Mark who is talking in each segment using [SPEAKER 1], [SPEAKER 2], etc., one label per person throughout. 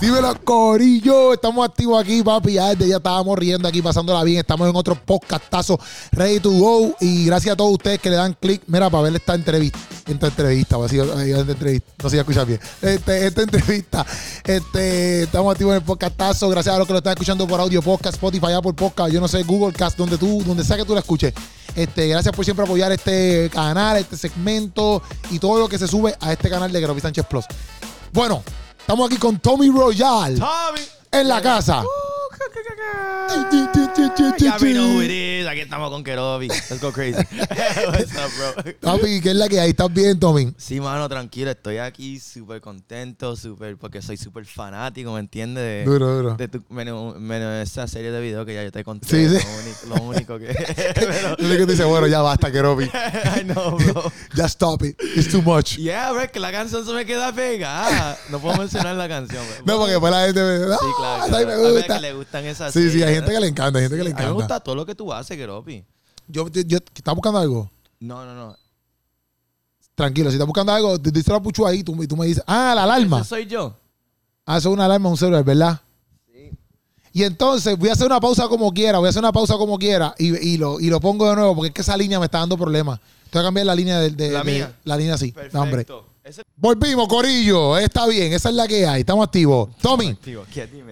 [SPEAKER 1] Dímelo, Corillo. Estamos activos aquí, papi. Ya ya estábamos riendo aquí, pasándola bien. Estamos en otro podcastazo, ready to go. Y gracias a todos ustedes que le dan click, mira, para ver esta entrevista. Esta entrevista, o así, esta entrevista. No sé si escuchar bien. Este, esta entrevista. Este, estamos activos en el podcastazo. Gracias a los que lo están escuchando por audio podcast, Spotify, Apple Podcast, yo no sé, Google Cast, donde tú, donde sea que tú la escuches. Este, gracias por siempre apoyar este canal, este segmento y todo lo que se sube a este canal de Groby Sánchez Plus. Bueno, estamos aquí con Tommy Royal
[SPEAKER 2] Tommy.
[SPEAKER 1] en la casa.
[SPEAKER 2] Ya we know who it is. Aquí estamos con Kerobi. Let's go crazy. What's up, bro?
[SPEAKER 1] Papi, ¿qué es la que hay? ¿Estás bien, Tommy?
[SPEAKER 2] Sí, mano, tranquilo. Estoy aquí súper contento, súper, porque soy súper fanático, ¿me entiendes? De,
[SPEAKER 1] Duro, duro.
[SPEAKER 2] de tu, menos, menos esa serie de videos que ya yo te conté.
[SPEAKER 1] Sí, sí.
[SPEAKER 2] Lo, único, lo único que... pero,
[SPEAKER 1] sé que tú dices, bueno, ya basta, Kerobi.
[SPEAKER 2] I know, bro.
[SPEAKER 1] Ya stop it. It's too much.
[SPEAKER 2] Yeah, bro, es que la canción se me queda pegada. No puedo mencionar la canción. bro.
[SPEAKER 1] No, porque después la gente me dice,
[SPEAKER 2] Sí,
[SPEAKER 1] "Ah,
[SPEAKER 2] claro.
[SPEAKER 1] ahí
[SPEAKER 2] claro.
[SPEAKER 1] me
[SPEAKER 2] A ver,
[SPEAKER 1] gusta.
[SPEAKER 2] que le gustan esas
[SPEAKER 1] Sí, sí, hay
[SPEAKER 2] series,
[SPEAKER 1] gente que le encanta, hay gente que le
[SPEAKER 2] A mí me
[SPEAKER 1] encanta.
[SPEAKER 2] gusta todo lo que tú haces, Keropi.
[SPEAKER 1] Yo, yo, yo- ¿estás buscando algo?
[SPEAKER 2] No, no, no.
[SPEAKER 1] Tranquilo, si estás buscando algo, te dice la puchu ahí tú, y tú me dices, ah, la alarma.
[SPEAKER 2] Ese soy yo.
[SPEAKER 1] Ah, eso es una alarma, un celular, ¿verdad?
[SPEAKER 2] Sí.
[SPEAKER 1] Y entonces voy a hacer una pausa como quiera, voy a hacer una pausa como quiera y, y lo, y lo pongo de nuevo porque es que esa línea me está dando problemas. Tengo que cambiar la línea de, de-
[SPEAKER 2] La
[SPEAKER 1] de-
[SPEAKER 2] mía.
[SPEAKER 1] la línea así.
[SPEAKER 2] Perfecto.
[SPEAKER 1] No, hombre. Volvimos, Corillo. Está bien, esa es la que hay. Estamos activos. Tommy,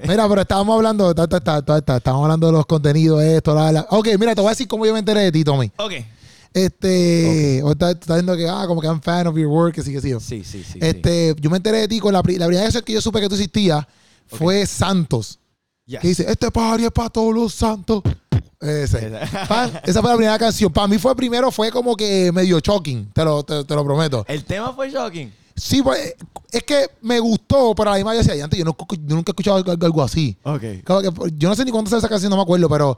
[SPEAKER 1] mira, pero estábamos hablando, ta, ta, ta, ta, ta, estábamos hablando de los contenidos, esto, la, la. Ok, mira, te voy a decir cómo yo me enteré de ti, Tommy.
[SPEAKER 2] Ok.
[SPEAKER 1] Este, o estás estás diciendo que, ah, como que I'm fan of your work, que sí, que sí.
[SPEAKER 2] Sí, sí, sí.
[SPEAKER 1] este, yo me enteré de ti con la, la primera vez que yo supe que tú existías fue Santos.
[SPEAKER 2] Yes.
[SPEAKER 1] Que dice, este party es para todos los santos. Ese.
[SPEAKER 2] Esa-
[SPEAKER 1] Pan, esa fue la primera canción. Para mí fue primero, fue como que medio shocking, te lo, te, te lo prometo.
[SPEAKER 2] El tema fue shocking.
[SPEAKER 1] Sí, pues, es que me gustó, pero a la misma vez decía, antes yo, no, yo nunca he escuchado algo, algo así.
[SPEAKER 2] Ok.
[SPEAKER 1] Como que, yo no sé ni cuándo sale esa canción, no me acuerdo, pero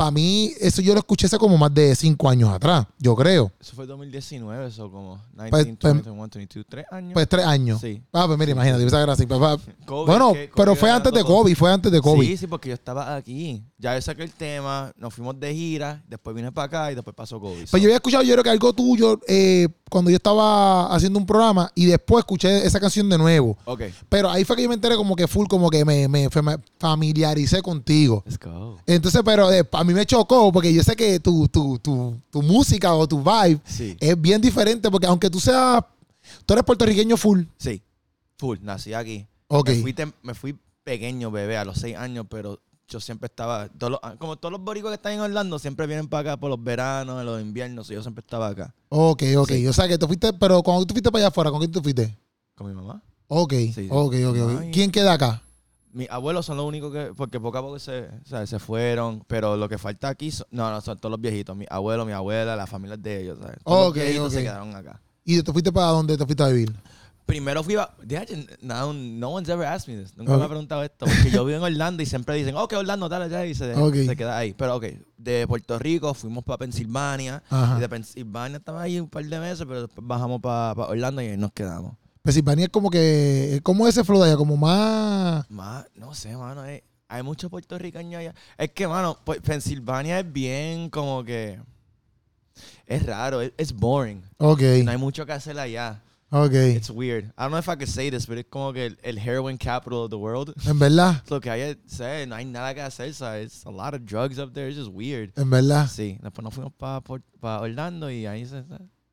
[SPEAKER 1] para mí eso yo lo escuché hace como más de cinco años atrás, yo creo.
[SPEAKER 2] Eso fue 2019, eso como 19,
[SPEAKER 1] Pues,
[SPEAKER 2] 20,
[SPEAKER 1] pues,
[SPEAKER 2] 21, 22, tres años.
[SPEAKER 1] Pues tres años.
[SPEAKER 2] Sí.
[SPEAKER 1] Ah, pues mira, imagínate, esa así. pues,
[SPEAKER 2] COVID,
[SPEAKER 1] bueno,
[SPEAKER 2] que
[SPEAKER 1] pero fue antes de. COVID, fue antes de COVID.
[SPEAKER 2] Sí, sí, porque yo estaba aquí. Ya yo saqué el tema, nos fuimos de gira, después vine para acá y después pasó COVID.
[SPEAKER 1] Pues yo había escuchado, yo creo que algo tuyo eh, cuando yo estaba haciendo un programa y después escuché esa canción de nuevo.
[SPEAKER 2] ok.
[SPEAKER 1] Pero ahí fue que yo me enteré como que full, como que me, me- familiaricé contigo.
[SPEAKER 2] Let's go.
[SPEAKER 1] Entonces, pero eh, a mí me chocó porque yo sé que tu, tu, tu, tu música o tu vibe
[SPEAKER 2] Sí.
[SPEAKER 1] es bien diferente porque aunque tú seas, tú eres puertorriqueño full.
[SPEAKER 2] Sí. Full, nací aquí.
[SPEAKER 1] Ok.
[SPEAKER 2] Me fui, me fui pequeño, bebé, a los seis años, pero yo siempre estaba. todos los- como todos los boricos que están en Orlando, siempre vienen para acá por los veranos, en los inviernos, y yo siempre estaba acá
[SPEAKER 1] Ok, ok.
[SPEAKER 2] Sí.
[SPEAKER 1] O sea que tú fuiste, pero cuando tú fuiste para allá afuera, ¿con quién tú fuiste?
[SPEAKER 2] con mi mamá.
[SPEAKER 1] Ok,
[SPEAKER 2] Sí.
[SPEAKER 1] ok, ok. ok.
[SPEAKER 2] Ay.
[SPEAKER 1] ¿Quién queda acá?
[SPEAKER 2] Mis abuelos son los únicos que, porque poco a poco se, o sea, se fueron, pero lo que falta aquí, son, no, no, son todos los viejitos, mis abuelos, mi abuela, las familias de ellos, ¿sabes? Todos
[SPEAKER 1] Ok,
[SPEAKER 2] los viejitos se quedaron acá.
[SPEAKER 1] ¿Y tú fuiste para dónde te fuiste a vivir?
[SPEAKER 2] Primero fui a, no, no one's ever asked me this, nunca me ha preguntado esto, porque yo vivo en Orlando y siempre dicen, ok, Orlando, tal, allá, y se, queda ahí. Pero ok, de Puerto Rico fuimos para Pensilvania,
[SPEAKER 1] Ajá.
[SPEAKER 2] y de Pensilvania estaba ahí un par de meses, pero después bajamos para Orlando y ahí nos quedamos.
[SPEAKER 1] Pensilvania es como que, es como ese flow de allá, como más...
[SPEAKER 2] Más, no sé, mano. eh, hay muchos puertorriqueños allá. Es que, mano, pues, Pensilvania es bien como que. Es raro, es es boring.
[SPEAKER 1] Ok,
[SPEAKER 2] No hay mucho que hacer allá.
[SPEAKER 1] Ok.
[SPEAKER 2] It's weird. I don't know if I could say this, pero es como que el, el heroin capital of the world.
[SPEAKER 1] En verdad,
[SPEAKER 2] Lo que hay es, sé, no hay nada que hacer, ¿sabes? It's a lot of drugs up there. It's just weird.
[SPEAKER 1] en verdad.
[SPEAKER 2] Sí, después nos fuimos para Orlando y ahí se.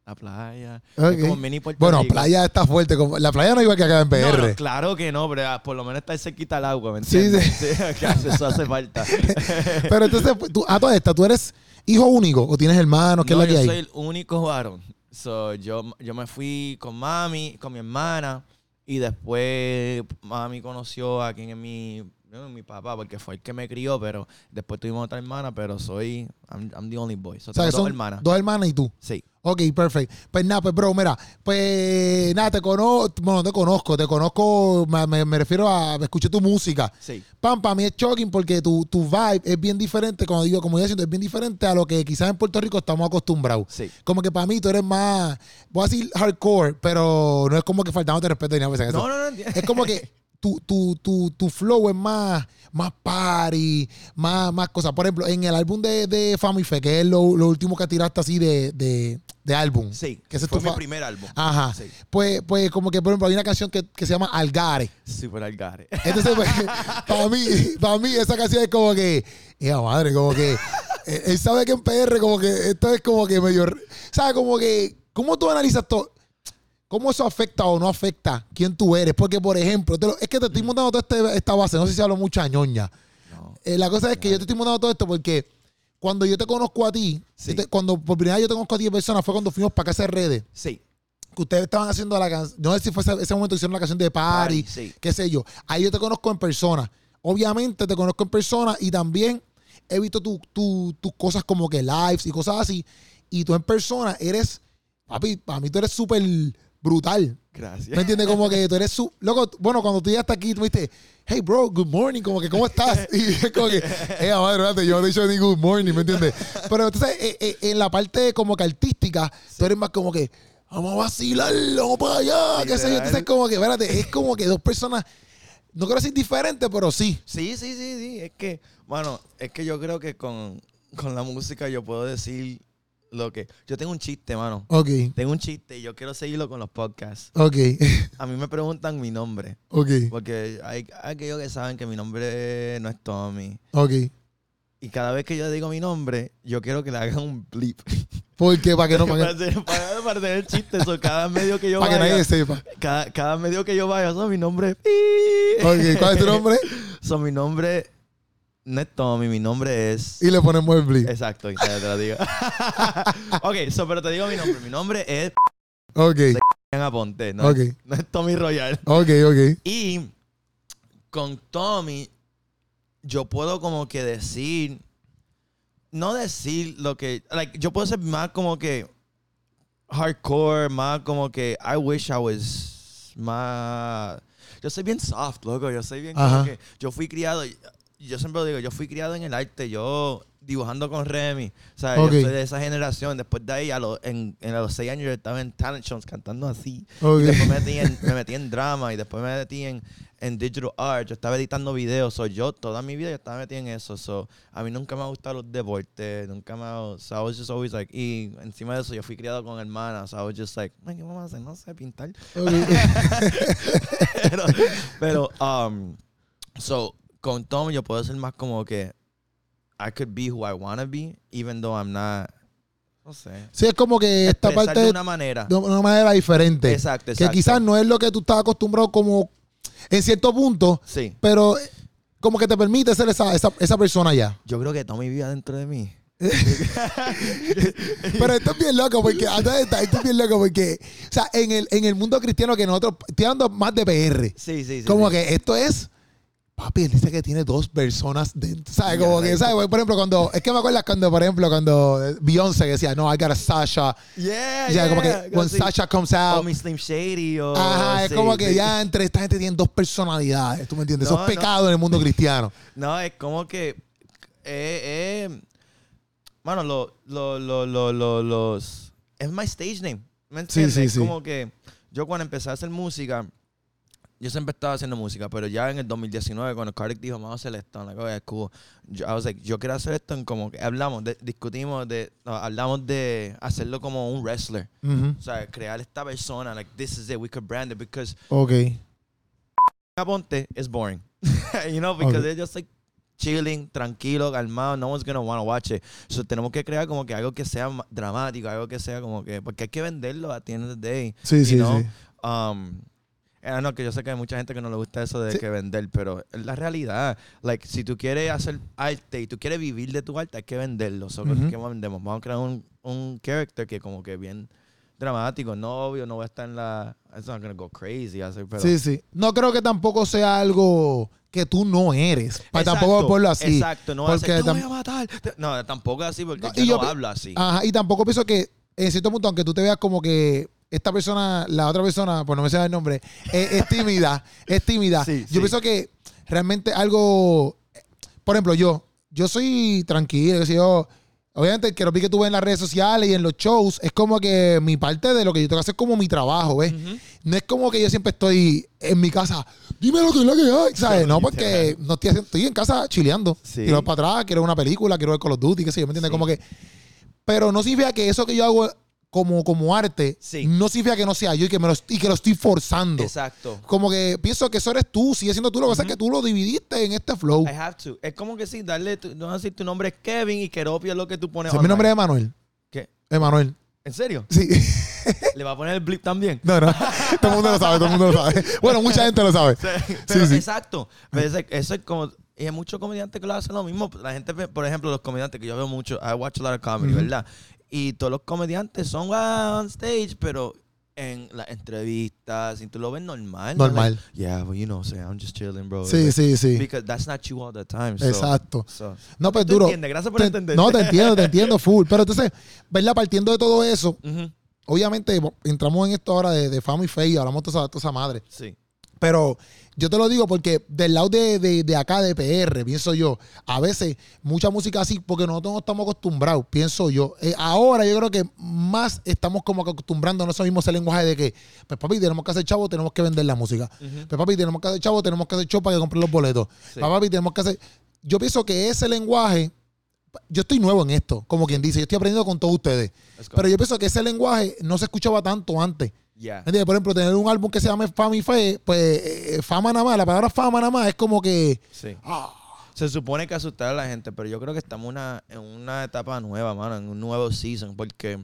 [SPEAKER 2] La playa.
[SPEAKER 1] Ok.
[SPEAKER 2] Es como mini Puerto
[SPEAKER 1] Bueno,
[SPEAKER 2] Rico.
[SPEAKER 1] playa está fuerte. Como, la playa no iba que acá en
[SPEAKER 2] No,
[SPEAKER 1] PR.
[SPEAKER 2] no, claro que no, pero ah, por lo menos está cerquita el agua, ¿me
[SPEAKER 1] Sí,
[SPEAKER 2] entiendes? Sí, que hace- eso hace falta.
[SPEAKER 1] Pero entonces, tú, a toda esta, ¿tú eres hijo único o tienes hermanos? ¿Qué
[SPEAKER 2] no,
[SPEAKER 1] es la que
[SPEAKER 2] yo
[SPEAKER 1] hay?
[SPEAKER 2] soy el único varón. So, yo, yo me fui con mami, con mi hermana, y después mami conoció a quien es mi, no, mi papá, porque fue el que me crió, pero después tuvimos otra hermana, pero soy, I'm, I'm the only boy. So,
[SPEAKER 1] O sea, que
[SPEAKER 2] tengo dos hermanas.
[SPEAKER 1] dos hermanas y tú.
[SPEAKER 2] Sí.
[SPEAKER 1] Ok, perfecto. Pues nada, pues bro, mira, pues nada, te conozco, bueno, te conozco, te conozco, me, me- me refiero a, escuché tu música.
[SPEAKER 2] Sí.
[SPEAKER 1] Pam, para mí es shocking porque tu, tu vibe es bien diferente, como digo, como yo diciendo, es bien diferente a lo que quizás en Puerto Rico estamos acostumbrados.
[SPEAKER 2] Sí.
[SPEAKER 1] Como que para mí tú eres más, voy a decir hardcore, pero no es como que faltándote respeto ni nada. pues.
[SPEAKER 2] No, no, no.
[SPEAKER 1] Es como que tu, tu, tu, tu flow es más, más party, más, más cosas. Por ejemplo, en el álbum de, de Family Fe, que es lo, lo último que tiraste así de, de, de álbum.
[SPEAKER 2] Sí,
[SPEAKER 1] Que ese es
[SPEAKER 2] fue
[SPEAKER 1] tu
[SPEAKER 2] mi primer álbum.
[SPEAKER 1] Ajá.
[SPEAKER 2] Sí,
[SPEAKER 1] Pues, pues como que, por ejemplo, hay una canción que, que se llama Algare.
[SPEAKER 2] super algare.
[SPEAKER 1] Entonces, pues, para mí, para mí esa canción es como que, ¡eh, madre! Como que, eh, él sabe que en PR como que esto es como que medio, ¿sabes? Como que, ¿cómo tú analizas todo? ¿Cómo eso afecta o no afecta quién tú eres? Porque, por ejemplo, te lo- es que te estoy montando toda este- esta base, no sé si hablo mucha ñoña.
[SPEAKER 2] No.
[SPEAKER 1] Eh, la cosa es que yo te estoy montando todo esto porque cuando yo te conozco a ti,
[SPEAKER 2] Sí.
[SPEAKER 1] yo te- cuando por primera vez yo te conozco a ti de persona fue cuando fuimos para casa de redes,
[SPEAKER 2] Sí.
[SPEAKER 1] que ustedes estaban haciendo la canción, no sé si fue ese, ese momento que hicieron la canción de Party,
[SPEAKER 2] Party, sí.
[SPEAKER 1] qué sé yo. Ahí yo te conozco en persona. Obviamente te conozco en persona y también he visto tu- tu- tus cosas como que lives y cosas así. Y tú en persona eres, papi, para mí tú eres súper brutal.
[SPEAKER 2] Gracias.
[SPEAKER 1] ¿Me entiendes? Como que tú eres su. Loco, bueno, cuando tú llegaste aquí, tú me dijiste, hey, bro, good morning. Como que, ¿cómo estás? Y es como que, eh, madre, yo no te he dicho ni good morning, ¿me entiendes? Pero entonces, eh, eh, en la parte como que artística, tú eres más como que, vamos a vacilar, vamos para allá, qué sé yo. Entonces, como que, espérate, es como que dos personas, no quiero decir diferentes, pero sí.
[SPEAKER 2] Sí, sí, sí, sí. Es que, bueno, es que yo creo que con, con la música yo puedo decir lo que. Yo tengo un chiste, mano.
[SPEAKER 1] Ok,
[SPEAKER 2] Tengo un chiste y yo quiero seguirlo con los podcasts.
[SPEAKER 1] ok,
[SPEAKER 2] A mí me preguntan mi nombre.
[SPEAKER 1] ok,
[SPEAKER 2] Porque hay, aquellos que saben que mi nombre no es Tommy.
[SPEAKER 1] ok.
[SPEAKER 2] Y cada vez que yo digo mi nombre, yo quiero que le hagan un blip.
[SPEAKER 1] ¿Por qué? Para que no,
[SPEAKER 2] para,
[SPEAKER 1] para que,
[SPEAKER 2] para- para tener el chiste. So, cada medio que yo
[SPEAKER 1] para que
[SPEAKER 2] vaya.
[SPEAKER 1] nadie sepa.
[SPEAKER 2] cada, cada medio que yo vaya, so, mi nombre.
[SPEAKER 1] Ok, ¿cuál es tu nombre?
[SPEAKER 2] So, mi nombre no es Tommy, mi nombre es.
[SPEAKER 1] Y le ponemos el blip.
[SPEAKER 2] Exacto, te lo digo. ok, so, pero te digo mi nombre. Mi nombre es
[SPEAKER 1] Ok,
[SPEAKER 2] Aponte, no,
[SPEAKER 1] ok,
[SPEAKER 2] no es Tommy Royal.
[SPEAKER 1] ok, ok.
[SPEAKER 2] Y con Tommy, yo puedo como que decir, no decir lo que, like, yo puedo ser más como que hardcore, más como que I wish I was más, yo soy bien soft, loco, yo soy bien como que, yo fui criado, yo siempre lo digo, yo fui criado en el arte, yo dibujando con Remy, o sea, yo soy de esa generación, después de ahí a, los en, en a los seis años yo estaba en talent shows cantando así,
[SPEAKER 1] Ok.
[SPEAKER 2] y después me metí, en, me metí en drama y después me metí en, en digital art. Yo estaba editando videos. So, yo toda mi vida yo estaba metido en eso. So, a mí nunca me ha gustado los deportes. Nunca me ha... So, I was just always like... Y encima de eso yo fui criado con hermanas. So, I was just like... "Ay, ¿Qué vamos a hacer? No sé, pintar.
[SPEAKER 1] Ok.
[SPEAKER 2] pero... pero um, so, con Tom yo puedo ser más como que... I could be who I want to be. Even though I'm not... No sé.
[SPEAKER 1] Sí, es como que esta parte
[SPEAKER 2] de una manera.
[SPEAKER 1] de una manera diferente.
[SPEAKER 2] Exacto,
[SPEAKER 1] Que
[SPEAKER 2] exacto.
[SPEAKER 1] quizás no es lo que tú estás acostumbrado como en cierto punto,
[SPEAKER 2] Sí.
[SPEAKER 1] pero eh, como que te permite ser esa, esa, esa persona ya.
[SPEAKER 2] Yo creo que Tommy vive dentro de mí.
[SPEAKER 1] Pero esto es bien loco porque esto es bien loco porque, o sea, en el, en el mundo cristiano que nosotros, estoy hablando más de PR,
[SPEAKER 2] Sí, sí, sí.
[SPEAKER 1] como
[SPEAKER 2] sí.
[SPEAKER 1] que esto es, papi, él dice que tiene dos personas dentro, ¿sabes?
[SPEAKER 2] Ya,
[SPEAKER 1] Como que. ¿sabes? Por ejemplo, cuando, es que me acuerdas cuando, por ejemplo, cuando Beyoncé decía, no, I got a Sasha,
[SPEAKER 2] Yeah,
[SPEAKER 1] o sea, como que, when. Sasha comes
[SPEAKER 2] O
[SPEAKER 1] out,
[SPEAKER 2] mi Slim Shady o...
[SPEAKER 1] Ajá, es
[SPEAKER 2] sí,
[SPEAKER 1] como que
[SPEAKER 2] sí.
[SPEAKER 1] ya entre esta gente tienen dos personalidades, ¿tú me entiendes?
[SPEAKER 2] No,
[SPEAKER 1] Eso es
[SPEAKER 2] no.
[SPEAKER 1] pecado en el mundo cristiano.
[SPEAKER 2] No, es como que... Eh, eh, Mano, lo, lo, lo, lo, lo- los... Es my stage name. ¿Me entiendes?
[SPEAKER 1] sí,
[SPEAKER 2] Es
[SPEAKER 1] sí.
[SPEAKER 2] como que yo cuando empecé a hacer música... Yo siempre estaba haciendo música, pero ya en el 2019, cuando Cardiff dijo, vamos a hacer esto, like, okay, cool. Yo, I was like, yo quiero hacer esto en como que hablamos, de- discutimos, de, hablamos de hacerlo como un wrestler. O sea, crear esta persona, like, this is it, we could brand it, because
[SPEAKER 1] Ok.
[SPEAKER 2] Aponte is boring. you know, because
[SPEAKER 1] Okay.
[SPEAKER 2] they're just like chilling, tranquilo, calmado. No one's gonna want to watch it. So tenemos que crear como que algo que sea dramático, algo que sea como que. Porque hay que venderlo at the end of the day.
[SPEAKER 1] Sí, sí,
[SPEAKER 2] know?
[SPEAKER 1] sí.
[SPEAKER 2] Um, and I know que yo sé que hay mucha gente que no le gusta eso de
[SPEAKER 1] Sí.
[SPEAKER 2] que vender, pero es la realidad. Like, si tú quieres hacer arte y tú quieres vivir de tu arte, hay que venderlo. So,
[SPEAKER 1] Ujú.
[SPEAKER 2] ¿qué vendemos? Vamos a crear un, un character que como que bien dramático, no obvio, no va a estar en la... It's not gonna go crazy, así, pero...
[SPEAKER 1] Sí, sí. No creo que tampoco sea algo que tú no eres. Para tampoco ponerlo así.
[SPEAKER 2] Exacto, no va a
[SPEAKER 1] Porque
[SPEAKER 2] ser, te
[SPEAKER 1] tam-
[SPEAKER 2] voy a matar. No, tampoco así porque
[SPEAKER 1] No,
[SPEAKER 2] yo, no hablo así.
[SPEAKER 1] Ajá, y tampoco pienso que en cierto punto, aunque tú te veas como que esta persona, la otra persona, pues no me sé el nombre, es, es tímida, es tímida.
[SPEAKER 2] Sí,
[SPEAKER 1] yo
[SPEAKER 2] sí.
[SPEAKER 1] pienso que realmente algo, por ejemplo, yo, yo soy tranquilo, yo, obviamente el que vi que tú ves en las redes sociales y en los shows es como que mi parte de lo que yo tengo que hacer como mi trabajo, ¿ves? No es como que yo siempre estoy en mi casa, dime lo que es lo que hay, ¿sabes?
[SPEAKER 2] Sí,
[SPEAKER 1] no, porque no estoy, haciendo- estoy en casa chileando. Quiero ir para atrás, quiero ver una película, quiero ver Call of Duty, qué sé yo, ¿me entiendes? Como que... Pero no significa que eso que yo hago como, como arte,
[SPEAKER 2] Sí.
[SPEAKER 1] no significa que no sea yo y que, me lo, y que lo estoy forzando.
[SPEAKER 2] Exacto.
[SPEAKER 1] Como que pienso que eso eres tú, sigue siendo tú. Lo que pasa es que tú lo dividiste en este flow.
[SPEAKER 2] I have to. Es como que sí, darle, tu, no decir tu nombre es Kevin y Keropio es lo que tú pones.
[SPEAKER 1] Si mi nombre es. Emanuel.
[SPEAKER 2] ¿Qué?
[SPEAKER 1] Emanuel.
[SPEAKER 2] ¿En serio?
[SPEAKER 1] Sí.
[SPEAKER 2] ¿Le va a poner el blip también?
[SPEAKER 1] No, no. todo el mundo lo sabe, todo el mundo lo sabe. Bueno, mucha gente lo sabe.
[SPEAKER 2] Pero
[SPEAKER 1] sí.
[SPEAKER 2] exacto. Pero ese- eso es como. Y hay muchos comediantes que lo hacen lo mismo. La gente, por ejemplo, los comediantes que yo veo mucho, I watch a lot of comedy. ¿verdad? Y todos los comediantes son on stage, pero en las entrevistas, y tú lo ves normal.
[SPEAKER 1] Normal.
[SPEAKER 2] Like, yeah, well, you know, say, I'm just chilling, bro.
[SPEAKER 1] Sí,
[SPEAKER 2] Like,
[SPEAKER 1] sí, sí.
[SPEAKER 2] Because that's not you all the time. so-
[SPEAKER 1] Exacto.
[SPEAKER 2] so.
[SPEAKER 1] No, pues
[SPEAKER 2] ¿Tú
[SPEAKER 1] duro.
[SPEAKER 2] entiendes? Gracias por
[SPEAKER 1] Te-
[SPEAKER 2] entender.
[SPEAKER 1] No, te entiendo, te entiendo full. Pero entonces, ¿verdad? Partiendo de todo eso, obviamente entramos en esto ahora de, de fama y fe y hablamos de toda toda esa madre.
[SPEAKER 2] Sí.
[SPEAKER 1] Pero yo te lo digo porque del lado de, de- de acá, de PR, pienso yo, a veces mucha música así, porque nosotros no estamos acostumbrados, pienso yo. Eh, ahora yo creo que más estamos como acostumbrándonos a mismo ese lenguaje de que, pues papi, tenemos que hacer chavo, tenemos que vender la música.
[SPEAKER 2] Ujú.
[SPEAKER 1] Pues papi, tenemos que hacer chavo, tenemos que hacer show para que compren los boletos.
[SPEAKER 2] Sí.
[SPEAKER 1] Pues, papi, tenemos que hacer... Yo pienso que ese lenguaje, yo estoy nuevo en esto, como quien dice, yo estoy aprendiendo con todos ustedes. Pero yo pienso que ese lenguaje no se escuchaba tanto antes.
[SPEAKER 2] Yeah.
[SPEAKER 1] ¿Entiendes? Por ejemplo, tener un álbum que se llame Fama y Fe, pues eh, fama nada más, la palabra fama nada más es como que.
[SPEAKER 2] Sí.
[SPEAKER 1] ah,
[SPEAKER 2] Se supone que asustar a la gente, pero yo creo que estamos una, en una etapa nueva, mano, en un nuevo season, porque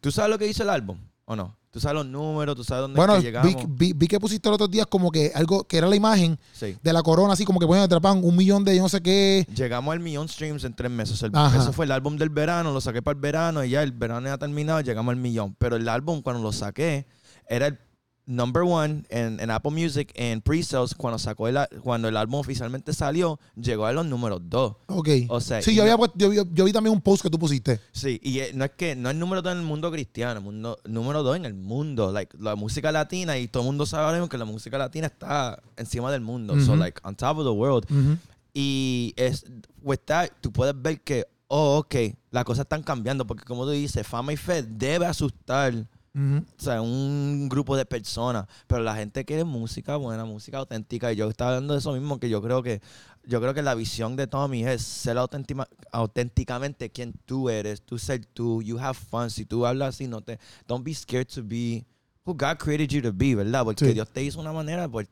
[SPEAKER 2] tú sabes lo que dice el álbum, ¿o no? Tú sabes los números, tú sabes dónde
[SPEAKER 1] bueno,
[SPEAKER 2] es que llegamos.
[SPEAKER 1] vi- vi que pusiste los otros días como que algo que era la imagen
[SPEAKER 2] Sí.
[SPEAKER 1] de la corona, así como que ponen atrapan un millón de yo no sé qué.
[SPEAKER 2] Llegamos al millón streams en tres meses. El- eso fue el álbum del verano, lo saqué para el verano y ya el verano ya terminado, llegamos al millón. Pero el álbum, cuando lo saqué, era el number one en, en Apple Music en pre-sales. Cuando, sacó el, cuando el álbum oficialmente salió, llegó a los números dos.
[SPEAKER 1] Ok.
[SPEAKER 2] O sea,
[SPEAKER 1] sí, yo, había yo, vi- yo vi también un post que tú pusiste.
[SPEAKER 2] Sí, y eh, no es que no es número dos en el mundo cristiano, mundo, número dos en el mundo, like la música latina y todo el mundo sabe ahora mismo que la música latina está encima del mundo, so like on top of the world.
[SPEAKER 1] Ujú.
[SPEAKER 2] Y es with that tú puedes ver que oh, ok, las cosas están cambiando porque como tú dices, fama y fe debe asustar
[SPEAKER 1] Ujú.
[SPEAKER 2] o sea, un grupo de personas, pero la gente quiere música buena, música auténtica y yo estaba hablando de eso mismo que yo creo que yo creo que la visión de Tommy es ser auténticamente quien tú eres, tú ser tú, you have fun, si tú hablas así no te don't be scared to be who God created you to be, ¿verdad? Porque
[SPEAKER 1] Sí.
[SPEAKER 2] Dios te hizo una manera pues,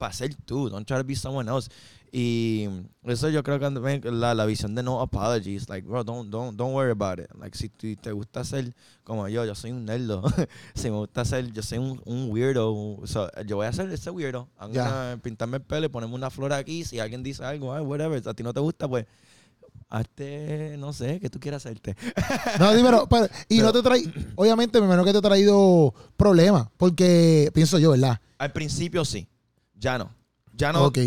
[SPEAKER 2] para ser tú, don't try to be someone else. Y eso yo creo que la, la visión de no apologies, like bro, don't don't don't worry about it. Like si te gusta ser como yo, yo soy un nerdo. si me gusta ser, yo soy un, un weirdo. So, yo voy a ser ese weirdo. I'm gonna pintarme el pelo y ponerme una flor aquí. Si alguien dice algo, ay, whatever, a ti no te gusta, pues hazte, no sé, que tú quieras hacerte.
[SPEAKER 1] No, dímelo, pero- y
[SPEAKER 2] Pero-
[SPEAKER 1] no te trae, obviamente me imagino que te ha traído problemas, porque pienso yo, ¿verdad?
[SPEAKER 2] Al principio sí, ya no. Ya no,
[SPEAKER 1] ok.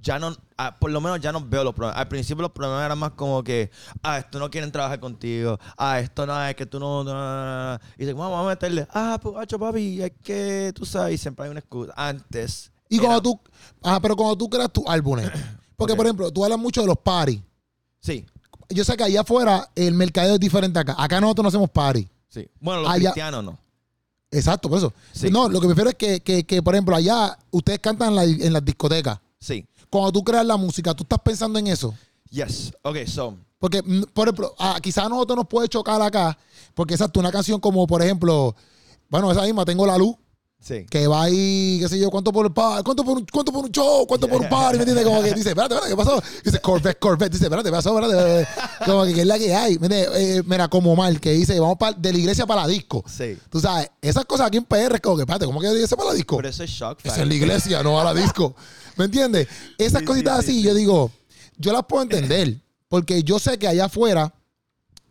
[SPEAKER 2] ya no, ah, por lo menos ya no veo los problemas. Al principio los problemas eran más como que, ah, esto no quieren trabajar contigo, ah, esto no es que tú no, no, no, no, no. y dice, vamos a meterle, ah, pues, hacho, papi, es que tú sabes, y siempre hay una excusa. Antes.
[SPEAKER 1] Y
[SPEAKER 2] era-
[SPEAKER 1] cuando tú, ah, pero cuando tú creas tus álbumes, porque por ejemplo, tú hablas mucho de los parties.
[SPEAKER 2] Sí,
[SPEAKER 1] Yo sé que allá afuera el mercadeo es diferente acá. Acá nosotros no hacemos party.
[SPEAKER 2] sí. Bueno, los
[SPEAKER 1] Allá-
[SPEAKER 2] cristianos no.
[SPEAKER 1] Exacto, por eso.
[SPEAKER 2] Sí.
[SPEAKER 1] No, lo que prefiero es que, que, que, por ejemplo, allá ustedes cantan en, la- en las discotecas.
[SPEAKER 2] Sí.
[SPEAKER 1] Cuando tú creas la música, tú estás pensando en eso.
[SPEAKER 2] Yes. Ok, so.
[SPEAKER 1] Porque, mm, por ejemplo, ah, quizás a nosotros nos puede chocar acá, porque exacto, una canción como, por ejemplo, bueno, esa misma, Tengo la Luz,
[SPEAKER 2] Sí.
[SPEAKER 1] que va ahí, qué sé yo, cuánto por el par, cuánto por un, cuánto por un show, cuánto por un party, ¿me entiendes? Como que dice, espérate, espérate, ¿qué pasó? Dice Corvette, Corvette, dice, espérate, ¿qué pasó? Espérate. Como que, ¿qué es la que hay? Eh, mira, como mal, que dice, vamos pa- de la iglesia para la disco.
[SPEAKER 2] Sí.
[SPEAKER 1] Tú sabes, esas cosas aquí en PR como que, espérate, ¿cómo que de la iglesia para la disco?
[SPEAKER 2] Pero eso es shock
[SPEAKER 1] Esa es la iglesia, no a la disco. ¿Me entiendes? Esas
[SPEAKER 2] Sí,
[SPEAKER 1] cositas
[SPEAKER 2] sí, sí,
[SPEAKER 1] así,
[SPEAKER 2] sí.
[SPEAKER 1] yo digo, yo las puedo entender. Porque yo sé que allá afuera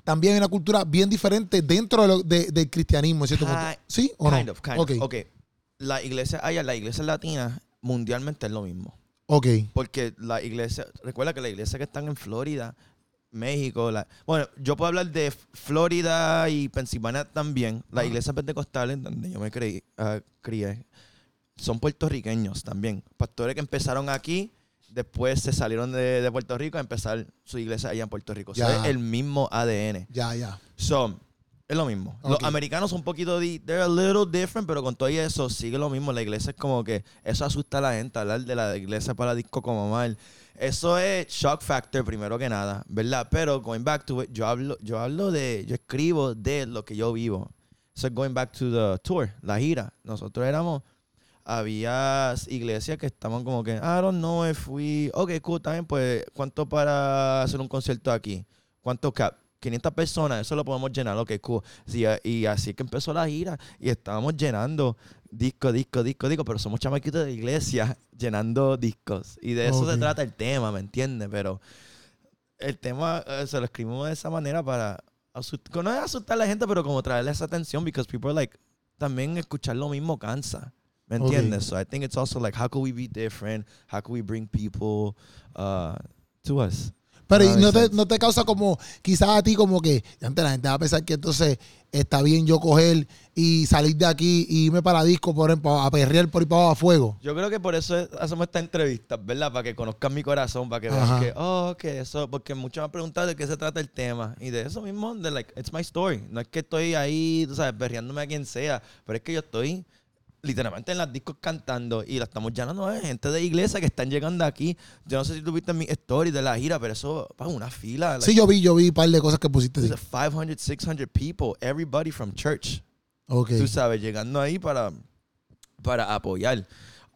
[SPEAKER 1] también hay una cultura bien diferente dentro de lo- de- del cristianismo, en cierto punto. ¿Sí o
[SPEAKER 2] Kind
[SPEAKER 1] no?
[SPEAKER 2] of, kind of. Ok. La iglesia allá, la iglesia latina, mundialmente es lo mismo.
[SPEAKER 1] ok.
[SPEAKER 2] Porque la iglesia, recuerda que la iglesia que están en Florida, México, la, bueno, yo puedo hablar de Florida y Pensilvania también. Las iglesias pentecostales donde yo me creí, ah, crié son puertorriqueños también. Pastores que empezaron aquí después se salieron de, de Puerto Rico a empezar su iglesia allá en Puerto Rico. O sea, es el mismo ADN.
[SPEAKER 1] Ya, ya.
[SPEAKER 2] So, es lo mismo. Los americanos son un poquito, di- they're a little different, pero con todo y eso sigue lo mismo. La iglesia es como que eso asusta a la gente, hablar de la iglesia para disco como mal. Eso es shock factor primero que nada, ¿verdad? Pero going back to it, yo hablo, yo hablo de, yo escribo de lo que yo vivo. So going back to the tour, la gira. Nosotros éramos, había iglesias que estaban como que, I don't know if we, ok, cool, también, pues, ¿cuánto para hacer un concierto aquí? ¿Cuánto cap? 500 personas, eso lo podemos llenar, ok, cool. Sí, eh, y así que empezó la gira y estábamos llenando disco, disco, disco, disco, pero somos chamaquitos de iglesia llenando discos. Y de eso se trata el tema, ¿me entiendes? Pero el tema eh, se lo escribimos de esa manera para asustar, no es asustar a la gente, pero como traerle esa atención, because people like, también escuchar lo mismo cansa. ¿Me entiendes? So I think it's also like, how can we be different? How can we bring people uh, to us?
[SPEAKER 1] Pero
[SPEAKER 2] Ah,
[SPEAKER 1] ¿y no te, no te causa como, quizás a ti como que, antes la gente va a pensar que entonces está bien yo coger y salir de aquí y irme para disco, por ejemplo, a perrear por ahí para abajo a fuego.
[SPEAKER 2] Yo creo que por eso es- hacemos esta entrevista, ¿verdad? Para que conozcan mi corazón, para que
[SPEAKER 1] Ajá.
[SPEAKER 2] vean que, oh, que eso, porque muchos me han preguntado de qué se trata el tema. Y de eso mismo, de like, it's my story. No es que estoy ahí, tú sabes, berreándome a quien sea, pero es que yo estoy literalmente en las discos cantando y la estamos llenando de gente de iglesia que están llegando aquí. Yo no sé si tú viste mi story de la gira, pero eso, pa, una fila. like,
[SPEAKER 1] Sí, yo vi, yo vi un par de cosas que pusiste. sí.
[SPEAKER 2] there's 500, 600 people, everybody from church.
[SPEAKER 1] Ok.
[SPEAKER 2] Tú sabes, llegando ahí para, para apoyar.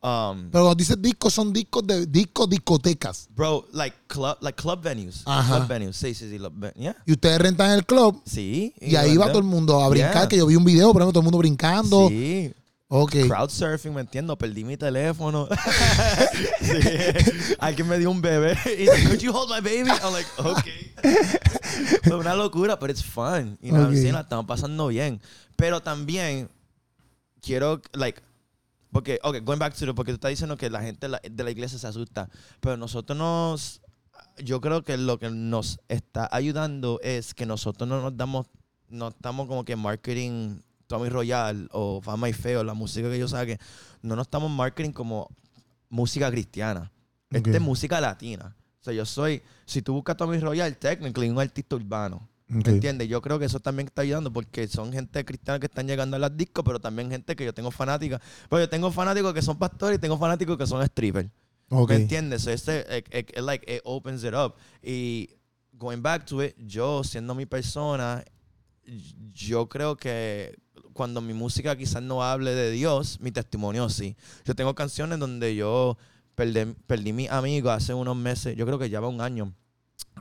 [SPEAKER 2] Um,
[SPEAKER 1] Pero cuando dices discos, son discos de discos, discotecas.
[SPEAKER 2] Bro, like club, like club venues.
[SPEAKER 1] Ajá.
[SPEAKER 2] Club venues. Sí, sí, sí. yeah.
[SPEAKER 1] Y ustedes rentan el club
[SPEAKER 2] Sí.
[SPEAKER 1] y, ahí va todo el mundo a brincar,
[SPEAKER 2] Yeah.
[SPEAKER 1] que yo vi un video, por ejemplo, todo el mundo brincando.
[SPEAKER 2] Sí.
[SPEAKER 1] Ok.
[SPEAKER 2] Crowd surfing, me entiendo. Perdí mi teléfono. sí. Alguien me dio un bebé. Y dice, could you hold my baby? I'm like, okay. Fue una locura, pero it's fun. You know what I'm
[SPEAKER 1] Ok.
[SPEAKER 2] saying? La estamos pasando bien. Pero también quiero, like, porque, ok, going back to the, porque tú estás diciendo que la gente de la, de la iglesia se asusta. Pero nosotros nos, yo creo que lo que nos está ayudando es que nosotros no nos damos, no estamos como que marketing Tommy Royal o Fama y Feo, la música que yo saque, no nos estamos marketing como música cristiana. Esta
[SPEAKER 1] Ok.
[SPEAKER 2] es música latina. O sea, yo soy, si tú buscas Tommy Royal, technically un artista urbano.
[SPEAKER 1] Ok.
[SPEAKER 2] ¿Me entiendes? Yo creo que eso también está ayudando porque son gente cristiana que están llegando a las discos, pero también gente que yo tengo fanática. Pues yo tengo fanáticos que son pastores y tengo fanáticos que son strippers.
[SPEAKER 1] Ok.
[SPEAKER 2] ¿Me entiendes? So, este, it- it- it, like, it opens it up. Y going back to it, yo siendo mi persona, yo creo que cuando mi música quizás no hable de Dios, mi testimonio sí. Yo tengo canciones donde yo perdí, perdí mi amigo hace unos meses, yo creo que ya va un año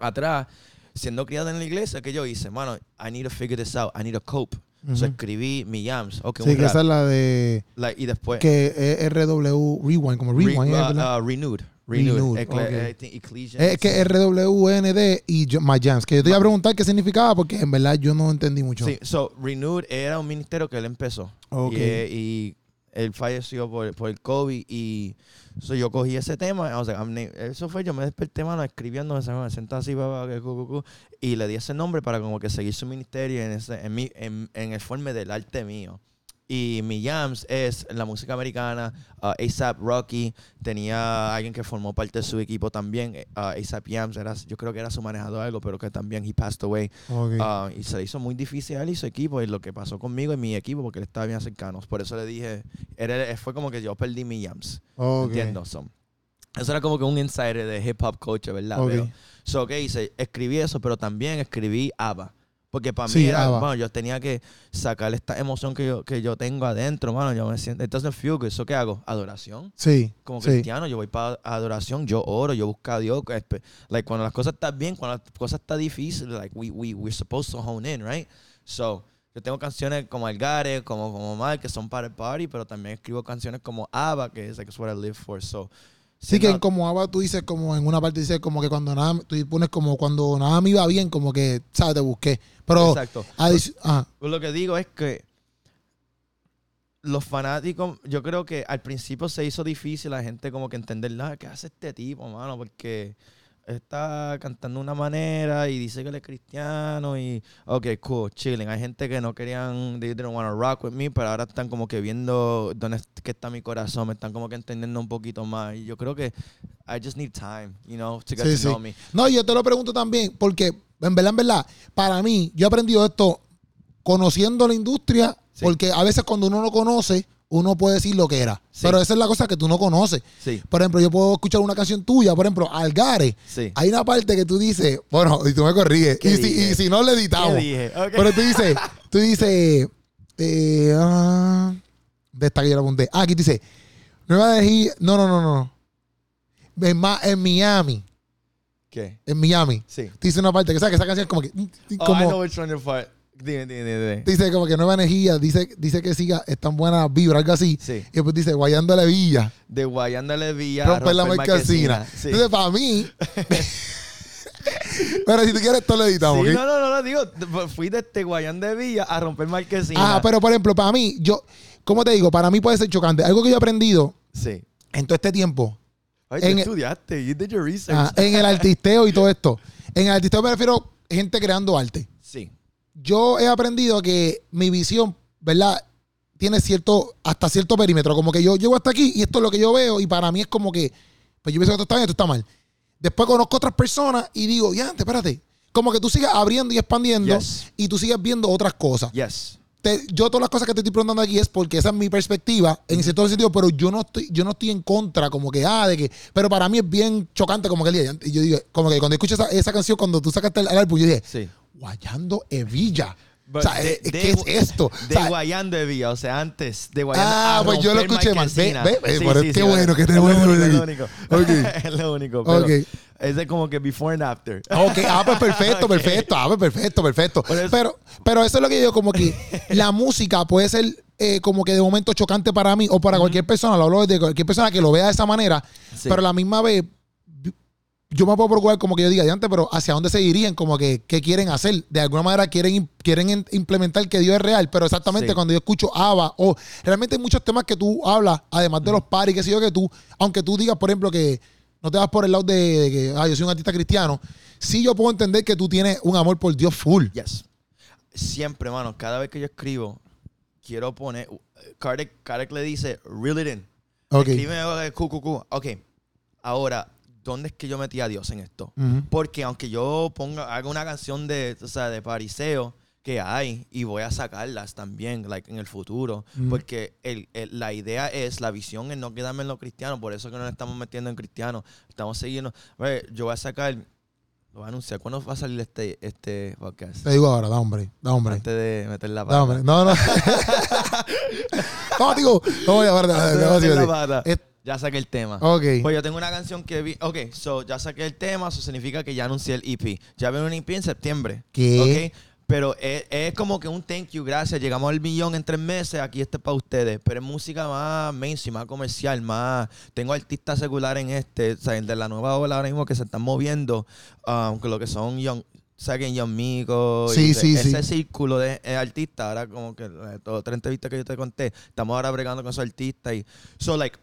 [SPEAKER 2] atrás, siendo criado en la iglesia, que yo hice, mano, I need to figure this out, I need to cope. So, escribí mi yams, ok,
[SPEAKER 1] Sí, que esa es la de
[SPEAKER 2] y después...
[SPEAKER 1] que es RW Rewind, como
[SPEAKER 2] Re-
[SPEAKER 1] Rewind.
[SPEAKER 2] uh,
[SPEAKER 1] ¿verdad?
[SPEAKER 2] uh, renewed. Renewed. Ecle-
[SPEAKER 1] ok.
[SPEAKER 2] I think Ecclesiastes.
[SPEAKER 1] es que RWND y My Jams, que yo te iba a preguntar qué significaba porque en verdad yo no entendí mucho.
[SPEAKER 2] Sí, so Renewed era un ministerio que él empezó.
[SPEAKER 1] Ok.
[SPEAKER 2] Y, eh, y él falleció por, por el COVID y so yo cogí ese tema. o sea, eso fue, yo me desperté, mano, escribiendo, me senté así, papá, que cu, cu, cu, y le di ese nombre para como que seguir su ministerio en, ese, en, mi, en, en el forma del arte mío. Y mi jams es la música americana, uh, ASAP Rocky, tenía alguien que formó parte de su equipo también, uh, ASAP Yams, era, yo creo que era su manejador algo, pero que también he passed away.
[SPEAKER 1] Ok.
[SPEAKER 2] Ah, y se le hizo muy difícil a él y su equipo y lo que pasó conmigo y mi equipo porque él estaba bien cercano. Por eso le dije, era- fue como que yo perdí mi jams.
[SPEAKER 1] Ok.
[SPEAKER 2] ¿Entiendes? So, eso era como que un insider de hip hop culture, ¿verdad?
[SPEAKER 1] Ok.
[SPEAKER 2] Pero, so, ¿qué hice? Escribí eso, pero también escribí ABBA. Porque para
[SPEAKER 1] Sí,
[SPEAKER 2] mí era,
[SPEAKER 1] ABBA.
[SPEAKER 2] bueno, yo tenía que sacar esta emoción que yo, que yo tengo adentro, mano. Yo me siento, good. ¿Eso qué hago? Adoración
[SPEAKER 1] Sí.
[SPEAKER 2] como
[SPEAKER 1] sí.
[SPEAKER 2] cristiano, yo voy para adoración, yo oro, yo busco a Dios. Like, cuando las cosas están bien, cuando las cosas están difíciles, like, we, we, we're supposed to hone in, right? So, yo tengo canciones como Algares, como, como Mal, que son para el party, pero también escribo canciones como Ava, que es like, it's what I live for. So,
[SPEAKER 1] Sí, que en como Ava tú dices, como en una parte dices como que cuando nada, tú pones como cuando nada me iba bien, como que, ¿sabes? Te busqué. Pero,
[SPEAKER 2] Exacto.
[SPEAKER 1] adic- ajá,
[SPEAKER 2] Pues lo que digo es que los fanáticos, yo creo que al principio se hizo difícil la gente como que entender, "Ah, ¿qué hace este tipo, mano? Porque está cantando de una manera y dice que él es cristiano y, ok, cool, chilling. Hay gente que no querían, they didn't want to rock with me, pero ahora están como que viendo dónde es que está mi corazón, me están como que entendiendo un poquito más. Y yo creo que I just need time, you know, to get
[SPEAKER 1] Sí,
[SPEAKER 2] to
[SPEAKER 1] sí.
[SPEAKER 2] know me.
[SPEAKER 1] No, yo te lo pregunto también, porque en verdad, en verdad, para mí, yo he aprendido esto conociendo la industria,
[SPEAKER 2] Sí.
[SPEAKER 1] porque a veces cuando uno no conoce, uno puede decir lo que era.
[SPEAKER 2] Sí.
[SPEAKER 1] Pero esa es la cosa que tú no conoces.
[SPEAKER 2] Sí.
[SPEAKER 1] Por ejemplo, yo puedo escuchar una canción tuya, por ejemplo, Algare.
[SPEAKER 2] Sí.
[SPEAKER 1] Hay una parte que tú dices, bueno, y tú me corriges,
[SPEAKER 2] ¿Qué
[SPEAKER 1] y si,
[SPEAKER 2] dije?
[SPEAKER 1] y si no le editamos.
[SPEAKER 2] ¿Qué dije? Ok.
[SPEAKER 1] Pero tú dices, tú dices, eh, ah, de esta que yo la apunté. Ah, aquí dice, Nueva Delhi, no, no, no, no. En, Ma- en Miami,
[SPEAKER 2] ¿Qué?
[SPEAKER 1] en Miami.
[SPEAKER 2] Sí.
[SPEAKER 1] Te dice una parte que sabes que esa canción es como que,
[SPEAKER 2] Oh,
[SPEAKER 1] como,
[SPEAKER 2] I know which one you're for. Dime, dime, dime, dime.
[SPEAKER 1] dice como que nueva energía, dice, dice que siga, es tan buena vibra, algo así.
[SPEAKER 2] Sí.
[SPEAKER 1] Y después dice, guayándole villa,
[SPEAKER 2] De Guayándole Villa. a
[SPEAKER 1] romper la marquesina.
[SPEAKER 2] Sí.
[SPEAKER 1] Entonces, para mí, pero si tú quieres, esto lo editamos,
[SPEAKER 2] Sí, no, no, no, no, digo, fui de este Guayán de Villa a romper marquesina.
[SPEAKER 1] Ajá, pero por ejemplo, para mí, yo, ¿cómo te digo? Para mí puede ser chocante. Algo que yo he aprendido
[SPEAKER 2] Sí.
[SPEAKER 1] en todo este tiempo,
[SPEAKER 2] Ay,
[SPEAKER 1] En-
[SPEAKER 2] tú estudiaste, you did your research.
[SPEAKER 1] ah, en el artisteo y todo esto. En el artisteo me refiero a gente creando arte. Yo he aprendido que mi visión, ¿verdad? Tiene cierto, hasta cierto perímetro. Como que yo llego hasta aquí y esto es lo que yo veo y para mí es como que, pues yo pienso que esto está bien, esto está mal. Después conozco otras personas y digo, ya, antes, espérate. Como que tú sigas abriendo y expandiendo
[SPEAKER 2] Yes.
[SPEAKER 1] y tú sigues viendo otras cosas.
[SPEAKER 2] Yes.
[SPEAKER 1] te- yo todas las cosas que te estoy preguntando aquí es porque esa es mi perspectiva en cierto sentido, pero yo no estoy, yo no estoy en contra, como que, ah, de que, pero para mí es bien chocante como que el día, y yo digo, como que cuando escucho esa, esa canción, cuando tú sacaste el, el álbum, yo dije,
[SPEAKER 2] Sí.
[SPEAKER 1] Guayando Evilla.
[SPEAKER 2] But
[SPEAKER 1] o sea,
[SPEAKER 2] de-
[SPEAKER 1] eh,
[SPEAKER 2] de-
[SPEAKER 1] ¿qué es esto? O
[SPEAKER 2] De
[SPEAKER 1] sea,
[SPEAKER 2] Guayando de Villa, o sea, antes de Guayando.
[SPEAKER 1] Ah, pues yo lo escuché mal. Ve, ve, ve, pero qué bueno
[SPEAKER 2] lo
[SPEAKER 1] eso
[SPEAKER 2] único,
[SPEAKER 1] aquí.
[SPEAKER 2] Es lo único. Es lo único. Pero. Es de como que before and after.
[SPEAKER 1] Ok, ah, pues perfecto,
[SPEAKER 2] Ok.
[SPEAKER 1] perfecto, ah, pues perfecto, perfecto.
[SPEAKER 2] Eso-
[SPEAKER 1] Pero, pero eso es lo que yo digo, como que la música puede ser eh, como que de momento chocante para mí o para cualquier persona, lo hablo de cualquier persona que lo vea de esa manera,
[SPEAKER 2] Sí.
[SPEAKER 1] pero a la misma vez yo me puedo preocupar como que yo diga, antes, pero hacia dónde se dirigen, como que qué quieren hacer. De alguna manera quieren, quieren implementar que Dios es real, pero exactamente
[SPEAKER 2] Sí.
[SPEAKER 1] cuando yo escucho ABBA o realmente hay muchos temas que tú hablas, además de los paris, que sé yo, que tú, aunque tú digas, por ejemplo, que no te vas por el lado de, de que ah, yo soy un artista cristiano, sí yo puedo entender que tú tienes un amor por Dios full.
[SPEAKER 2] Yes. Siempre, mano, cada vez que yo escribo, quiero poner. Kardec, Kardec le dice, reel it in.
[SPEAKER 1] Ok.
[SPEAKER 2] Escribe eh, cu, cu, cu. Ok. Ahora, ¿dónde es que yo metí a Dios en esto? Porque aunque yo ponga, haga una canción de, o sea, de pariseo que hay y voy a sacarlas también, like, en el futuro, porque el- el- la idea es, la visión es no quedarme en lo cristiano, por eso que nos estamos metiendo en cristiano, estamos siguiendo, a ver, yo voy a sacar, lo voy a anunciar, ¿cuándo va a salir este, este podcast?
[SPEAKER 1] Te digo ahora, da hombre, da hombre.
[SPEAKER 2] Antes de meter la
[SPEAKER 1] Da
[SPEAKER 2] pata.
[SPEAKER 1] hombre. No, no. no, digo, no voy a hablar de
[SPEAKER 2] de
[SPEAKER 1] de- de- de-. Es-
[SPEAKER 2] Ya saqué el tema.
[SPEAKER 1] Ok.
[SPEAKER 2] Pues yo tengo una canción que vi. Ok, so ya saqué el tema, eso significa que ya anuncié el EP. Ya viene un EP en septiembre.
[SPEAKER 1] ¿Qué?
[SPEAKER 2] Ok. Pero es, es como que un thank you, gracias. Llegamos al millón en tres meses, aquí está para ustedes. Pero es música más mainstream, más comercial, más. Tengo artistas seculares en este, o sea, de la nueva ola ahora mismo que se están moviendo, um, con lo que son Young. Saquen Young Migo. y
[SPEAKER 1] Sí,
[SPEAKER 2] de-
[SPEAKER 1] sí,
[SPEAKER 2] ese
[SPEAKER 1] sí.
[SPEAKER 2] círculo de eh, artistas, ahora como que eh, todas tres entrevistas que yo te conté, estamos ahora bregando con esos artistas. Y, so, like,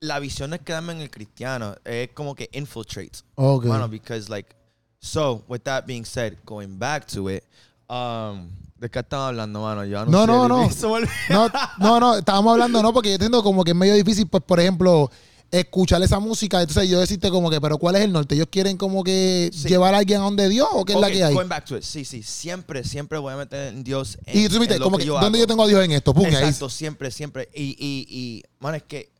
[SPEAKER 2] la visión es quedarme en el cristiano, es como que infiltrate.
[SPEAKER 1] Ok.
[SPEAKER 2] Bueno, because like, so, with that being said, going back to it, um, ¿de qué estamos hablando, mano? Yo
[SPEAKER 1] No, no, no. No, no, no, estábamos hablando, no, porque yo entiendo como que es medio difícil, pues, por ejemplo, escuchar esa música. Entonces yo decirte como que, pero ¿cuál es el norte? ¿Ellos quieren como que
[SPEAKER 2] Sí.
[SPEAKER 1] llevar a alguien a donde Dios o qué es la que hay?
[SPEAKER 2] Going back to it, sí, sí, siempre, siempre voy a meter en Dios. En,
[SPEAKER 1] Y tú viste, como
[SPEAKER 2] que yo
[SPEAKER 1] ¿dónde
[SPEAKER 2] hago.
[SPEAKER 1] yo tengo a Dios en esto? Pum, ahí.
[SPEAKER 2] Exacto, siempre, siempre. Y, y, y, mano, es que,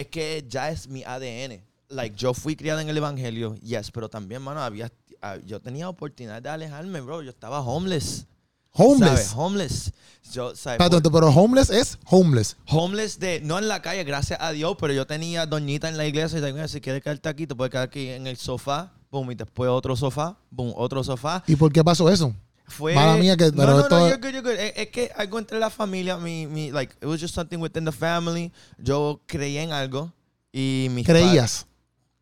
[SPEAKER 2] es que ya es mi ADN. Like, yo fui criado en el evangelio, yes, pero también, mano, había, ah, yo tenía oportunidad de alejarme, bro. Yo estaba homeless.
[SPEAKER 1] Homeless.
[SPEAKER 2] ¿sabes? Homeless. Yo,
[SPEAKER 1] pero homeless es homeless.
[SPEAKER 2] Homeless de, no en la calle, gracias a Dios, pero yo tenía doñita en la iglesia y decía, si quieres quedarte aquí, te puedes quedar aquí en el sofá, boom, y después otro sofá, boom, otro sofá.
[SPEAKER 1] ¿Y por qué pasó eso?
[SPEAKER 2] Fue,
[SPEAKER 1] Mala mía que-
[SPEAKER 2] no,
[SPEAKER 1] pero
[SPEAKER 2] no,
[SPEAKER 1] esto-
[SPEAKER 2] no, you're good, you're good. Es, es que algo entre la familia, mi, mi, like, it was just something within the family. Yo creía en algo y mis
[SPEAKER 1] Creías.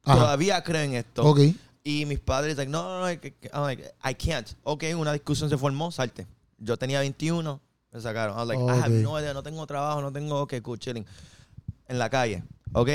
[SPEAKER 2] pa-
[SPEAKER 1] Ajá.
[SPEAKER 2] Todavía creo en esto.
[SPEAKER 1] Ok.
[SPEAKER 2] Y mis padres, like, no, no, no, I, I'm like, I can't. Ok, una discusión se formó, salte. Yo tenía 21, me sacaron. I was like, I have no idea, no tengo trabajo, no tengo, ok, cool, chilling. En la calle, ok.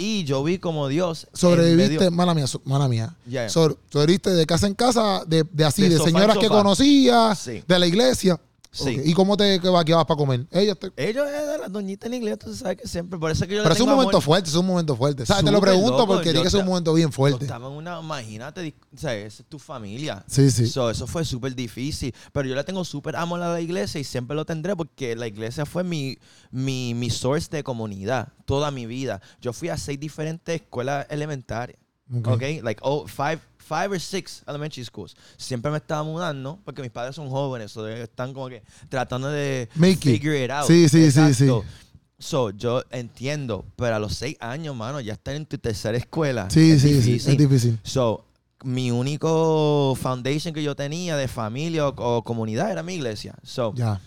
[SPEAKER 2] Y yo vi como Dios.
[SPEAKER 1] Sobreviviste, mala mía, so- mala mía. So- sobreviviste de casa en casa, de, de así,
[SPEAKER 2] De
[SPEAKER 1] señoras que conocías,
[SPEAKER 2] Sí.
[SPEAKER 1] de la iglesia.
[SPEAKER 2] Sí.
[SPEAKER 1] ¿Y cómo te que vaqueabas para comer? Ellos te-
[SPEAKER 2] Ellos de las doñitas en inglés, tú sabes que siempre. Por eso es que yo
[SPEAKER 1] Pero es un momento
[SPEAKER 2] amor.
[SPEAKER 1] fuerte, es un momento fuerte. ¿Sabes? Te lo
[SPEAKER 2] Súper
[SPEAKER 1] pregunto
[SPEAKER 2] loco,
[SPEAKER 1] porque tiene que ser un momento bien fuerte.
[SPEAKER 2] estaba en una, imagínate, di- o sea, esa es tu familia.
[SPEAKER 1] Sí, sí.
[SPEAKER 2] So, eso fue súper difícil. Pero yo le tengo súper amor a la iglesia y siempre lo tendré porque la iglesia fue mi, mi, mi source de comunidad toda mi vida. Yo fui a seis diferentes escuelas elementarias.
[SPEAKER 1] Ok.
[SPEAKER 2] Ok, like oh, five, five or six elementary schools. Siempre me estaba mudando porque mis padres son jóvenes, so están como que tratando de
[SPEAKER 1] Make
[SPEAKER 2] figure it out.
[SPEAKER 1] Sí, sí, sí,
[SPEAKER 2] Exacto.
[SPEAKER 1] sí.
[SPEAKER 2] So, yo entiendo, pero a los seis años, mano, ya estar en tu tercera escuela.
[SPEAKER 1] Sí,
[SPEAKER 2] es
[SPEAKER 1] sí, sí. Es difícil.
[SPEAKER 2] So, mi único foundation que yo tenía de familia o, o comunidad era mi iglesia. So,
[SPEAKER 1] Ya.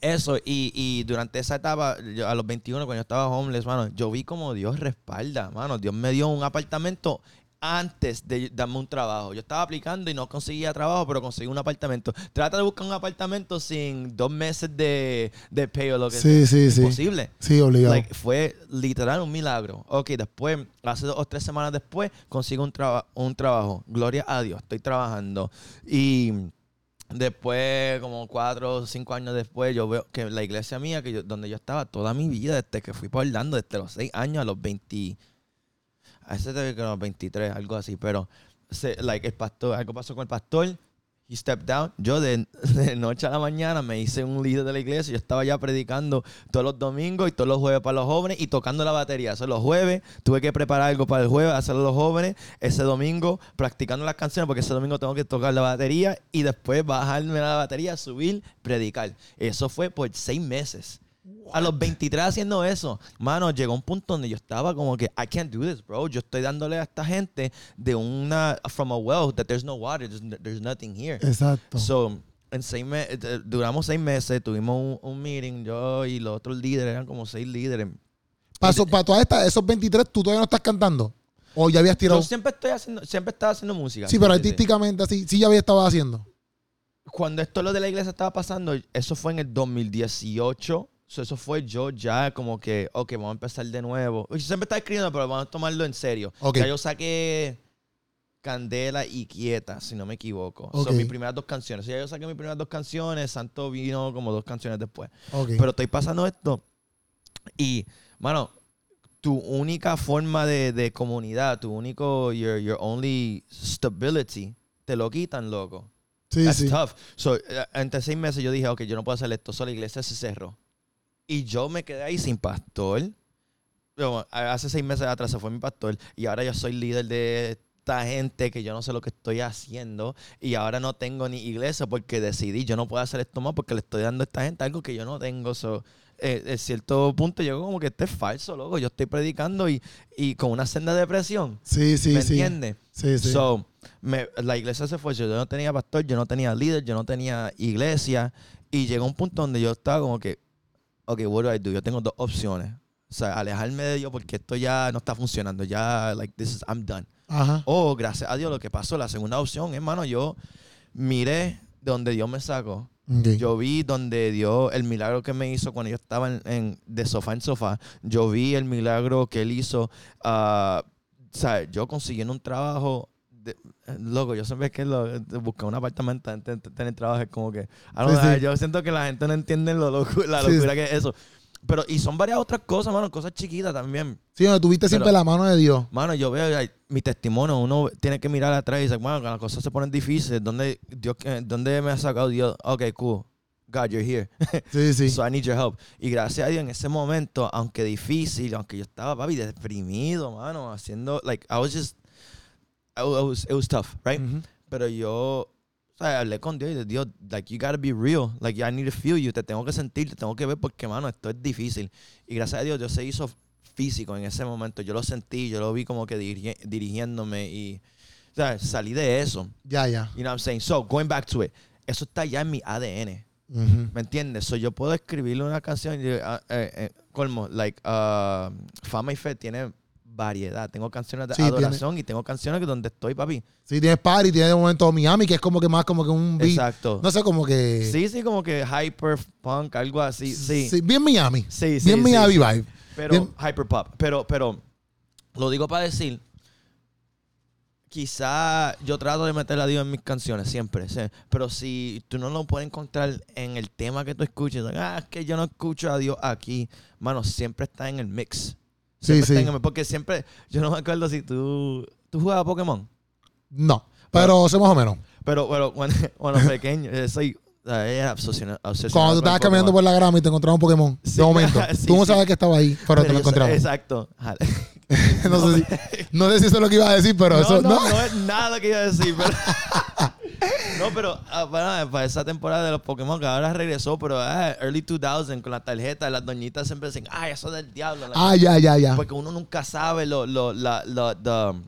[SPEAKER 2] Eso, y, y durante esa etapa, yo, a los 21, cuando yo estaba homeless, mano, yo vi como Dios respalda, mano. Dios me dio un apartamento antes de darme un trabajo. Yo estaba aplicando y no conseguía trabajo, pero conseguí un apartamento. Trata de buscar un apartamento sin dos meses de, de pay o lo que
[SPEAKER 1] Sí,
[SPEAKER 2] sea.
[SPEAKER 1] sí, sí.
[SPEAKER 2] Imposible.
[SPEAKER 1] Sí, obligado.
[SPEAKER 2] Like, fue literal un milagro. Ok, después, hace dos o tres semanas después, consigo un, traba- un trabajo. Gloria a Dios, estoy trabajando. Y después, como cuatro o cinco años después, yo veo que la iglesia mía, que yo- donde yo estaba toda mi vida, desde que fui por Orlando, desde los seis años a los 20, a ese que los 23, algo así, pero se, like, el pastor, algo pasó con el pastor. He stepped down. Yo de, noche a la mañana me hice un líder de la iglesia. Yo estaba ya predicando todos los domingos y todos los jueves para los jóvenes y tocando la batería. Eso los jueves. Tuve que preparar algo para el jueves, hacerlo los jóvenes. Ese domingo practicando las canciones porque ese domingo tengo que tocar la batería y después bajarme la batería, subir, predicar. Eso fue por seis meses. A los 23 haciendo eso, mano, llegó un punto donde yo estaba como que, I can't do this, bro. Yo estoy dándole a esta gente de una, from a well, that there's no water, there's, there's nothing here.
[SPEAKER 1] Exacto.
[SPEAKER 2] So, en seis me- eh, duramos seis meses, tuvimos un, un meeting, yo y los otros líderes, eran como seis líderes.
[SPEAKER 1] Paso, para todas estas, esos 23, ¿tú todavía no estás cantando? ¿O ya habías tirado?
[SPEAKER 2] Yo siempre estoy haciendo, siempre estaba haciendo música.
[SPEAKER 1] Sí, pero artísticamente así, sí ya había estado haciendo.
[SPEAKER 2] Cuando esto lo de la iglesia estaba pasando, eso fue en el 2018. So, eso fue yo ya como que, ok, vamos a empezar de nuevo. Yo siempre estaba escribiendo, pero vamos a tomarlo en serio.
[SPEAKER 1] Ok.
[SPEAKER 2] Ya yo saqué Candela y Quieta, si no me equivoco. Son mis primeras dos canciones. Ya yo saqué mis primeras dos canciones, Santo vino como dos canciones después.
[SPEAKER 1] Ok.
[SPEAKER 2] Pero estoy pasando esto y, mano, tu única forma de, de comunidad, tu único, your, your only stability, te lo quitan, loco.
[SPEAKER 1] sí,
[SPEAKER 2] That's
[SPEAKER 1] sí.
[SPEAKER 2] tough. So, eh, entre seis meses yo dije, ok, yo no puedo hacer esto, solo la iglesia se cerró. Y yo me quedé ahí sin pastor. Hace seis meses atrás se fue mi pastor y ahora yo soy líder de esta gente que yo no sé lo que estoy haciendo y ahora no tengo ni iglesia porque decidí, yo no puedo hacer esto más porque le estoy dando a esta gente algo que yo no tengo. So, eh, en cierto punto yo como que esto es falso, loco. Yo estoy predicando y, y con una senda de depresión.
[SPEAKER 1] Sí, sí,
[SPEAKER 2] ¿Me
[SPEAKER 1] sí.
[SPEAKER 2] entiendes?
[SPEAKER 1] Sí, sí.
[SPEAKER 2] So, me- la iglesia se fue. Yo no tenía pastor, yo no tenía líder, yo no tenía iglesia. Y llegó un punto donde yo estaba como que, ok, what do I do? Yo tengo dos opciones. O sea, alejarme de Dios porque esto ya no está funcionando. Ya, like, this is, I'm done.
[SPEAKER 1] Ajá.
[SPEAKER 2] Oh, gracias a Dios lo que pasó. La segunda opción, hermano, yo miré de donde Dios me sacó. Yo vi donde Dios, el milagro que me hizo cuando yo estaba en, en- de sofá en sofá. Yo vi el milagro que él hizo. ah, o sea, yo consiguiendo un trabajo. de- loco, yo siempre que lo, de buscar un apartamento antes de tener trabajo es como que.
[SPEAKER 1] Sí,
[SPEAKER 2] know,
[SPEAKER 1] sí.
[SPEAKER 2] Yo siento que la gente no entiende lo loco, la
[SPEAKER 1] Sí,
[SPEAKER 2] locura que es eso. Pero, y son varias otras cosas, mano, cosas chiquitas también.
[SPEAKER 1] Sí, donde tuviste siempre la mano de Dios.
[SPEAKER 2] Mano, yo veo ay, mi testimonio, uno tiene que mirar atrás y decir, bueno, las cosas se ponen difíciles, ¿dónde, Dios, eh, ¿dónde me ha sacado Dios? Ok, cool. God, you're here.
[SPEAKER 1] Sí, sí.
[SPEAKER 2] So I need your help. Y gracias a Dios en ese momento, aunque difícil, aunque yo estaba, papi, deprimido, mano, haciendo, like, I was just, I was, it was tough, right?
[SPEAKER 1] Ujú.
[SPEAKER 2] Pero yo, o sea, hablé con Dios y dije, Dios, like, you gotta be real. Like, I need to feel you. Te tengo que sentir, te tengo que ver porque, mano, esto es difícil. Y gracias a Dios, Dios se hizo físico en ese momento. Yo lo sentí, yo lo vi como que dirigi- dirigiéndome y, o sea, salí de eso.
[SPEAKER 1] Ya, ya.
[SPEAKER 2] You know what I'm saying? So, going back to it, eso está ya en mi ADN.
[SPEAKER 1] Ujú.
[SPEAKER 2] ¿Me entiendes? So, yo puedo escribirle una canción y, ah, eh, eh, colmo, like, ah, Fama y Fe tiene variedad. Tengo canciones de
[SPEAKER 1] Sí, tiene.
[SPEAKER 2] adoración y tengo canciones que donde estoy, papi.
[SPEAKER 1] Sí, tienes party, tienes de momento Miami, que es como que más como que un beat.
[SPEAKER 2] Exacto.
[SPEAKER 1] No sé, como que.
[SPEAKER 2] Sí, sí, como que hyper punk, algo así. Sí. Sí,
[SPEAKER 1] bien Miami.
[SPEAKER 2] sí, sí.
[SPEAKER 1] bien Miami vibe.
[SPEAKER 2] Pero
[SPEAKER 1] Bien-
[SPEAKER 2] hyper pop. Pero, pero, lo digo para decir quizá yo trato de meter a Dios en mis canciones siempre, ¿sí? pero si tú no lo puedes encontrar en el tema que tú escuches, ah, es que yo no escucho a Dios aquí, mano, siempre está en el mix. Siempre
[SPEAKER 1] Sí, sí.
[SPEAKER 2] porque siempre, yo no me acuerdo si tú, tú jugabas Pokémon,
[SPEAKER 1] No, pero sé más o menos.
[SPEAKER 2] pero, pero cuando, cuando pequeño, soy, era obsesionado, obsesionado
[SPEAKER 1] Cuando tú estabas caminando por la grama y te encontrabas un Pokémon,
[SPEAKER 2] Sí,
[SPEAKER 1] de momento,
[SPEAKER 2] sí,
[SPEAKER 1] tú no
[SPEAKER 2] sí.
[SPEAKER 1] sabes que estaba ahí, pero te lo encontrabas.
[SPEAKER 2] Exacto.
[SPEAKER 1] No, sé si, no sé si eso es lo que iba a decir, pero
[SPEAKER 2] no,
[SPEAKER 1] eso.
[SPEAKER 2] no,
[SPEAKER 1] No,
[SPEAKER 2] es nada lo que iba a decir. Pero... no, pero ah, para esa temporada de los Pokémon que ahora regresó, pero ah, early 2000 con la tarjeta, las doñitas siempre dicen, ay, eso es del diablo.
[SPEAKER 1] Ah, ya, ya, ya.
[SPEAKER 2] Porque uno nunca sabe lo, lo, la, lo, the,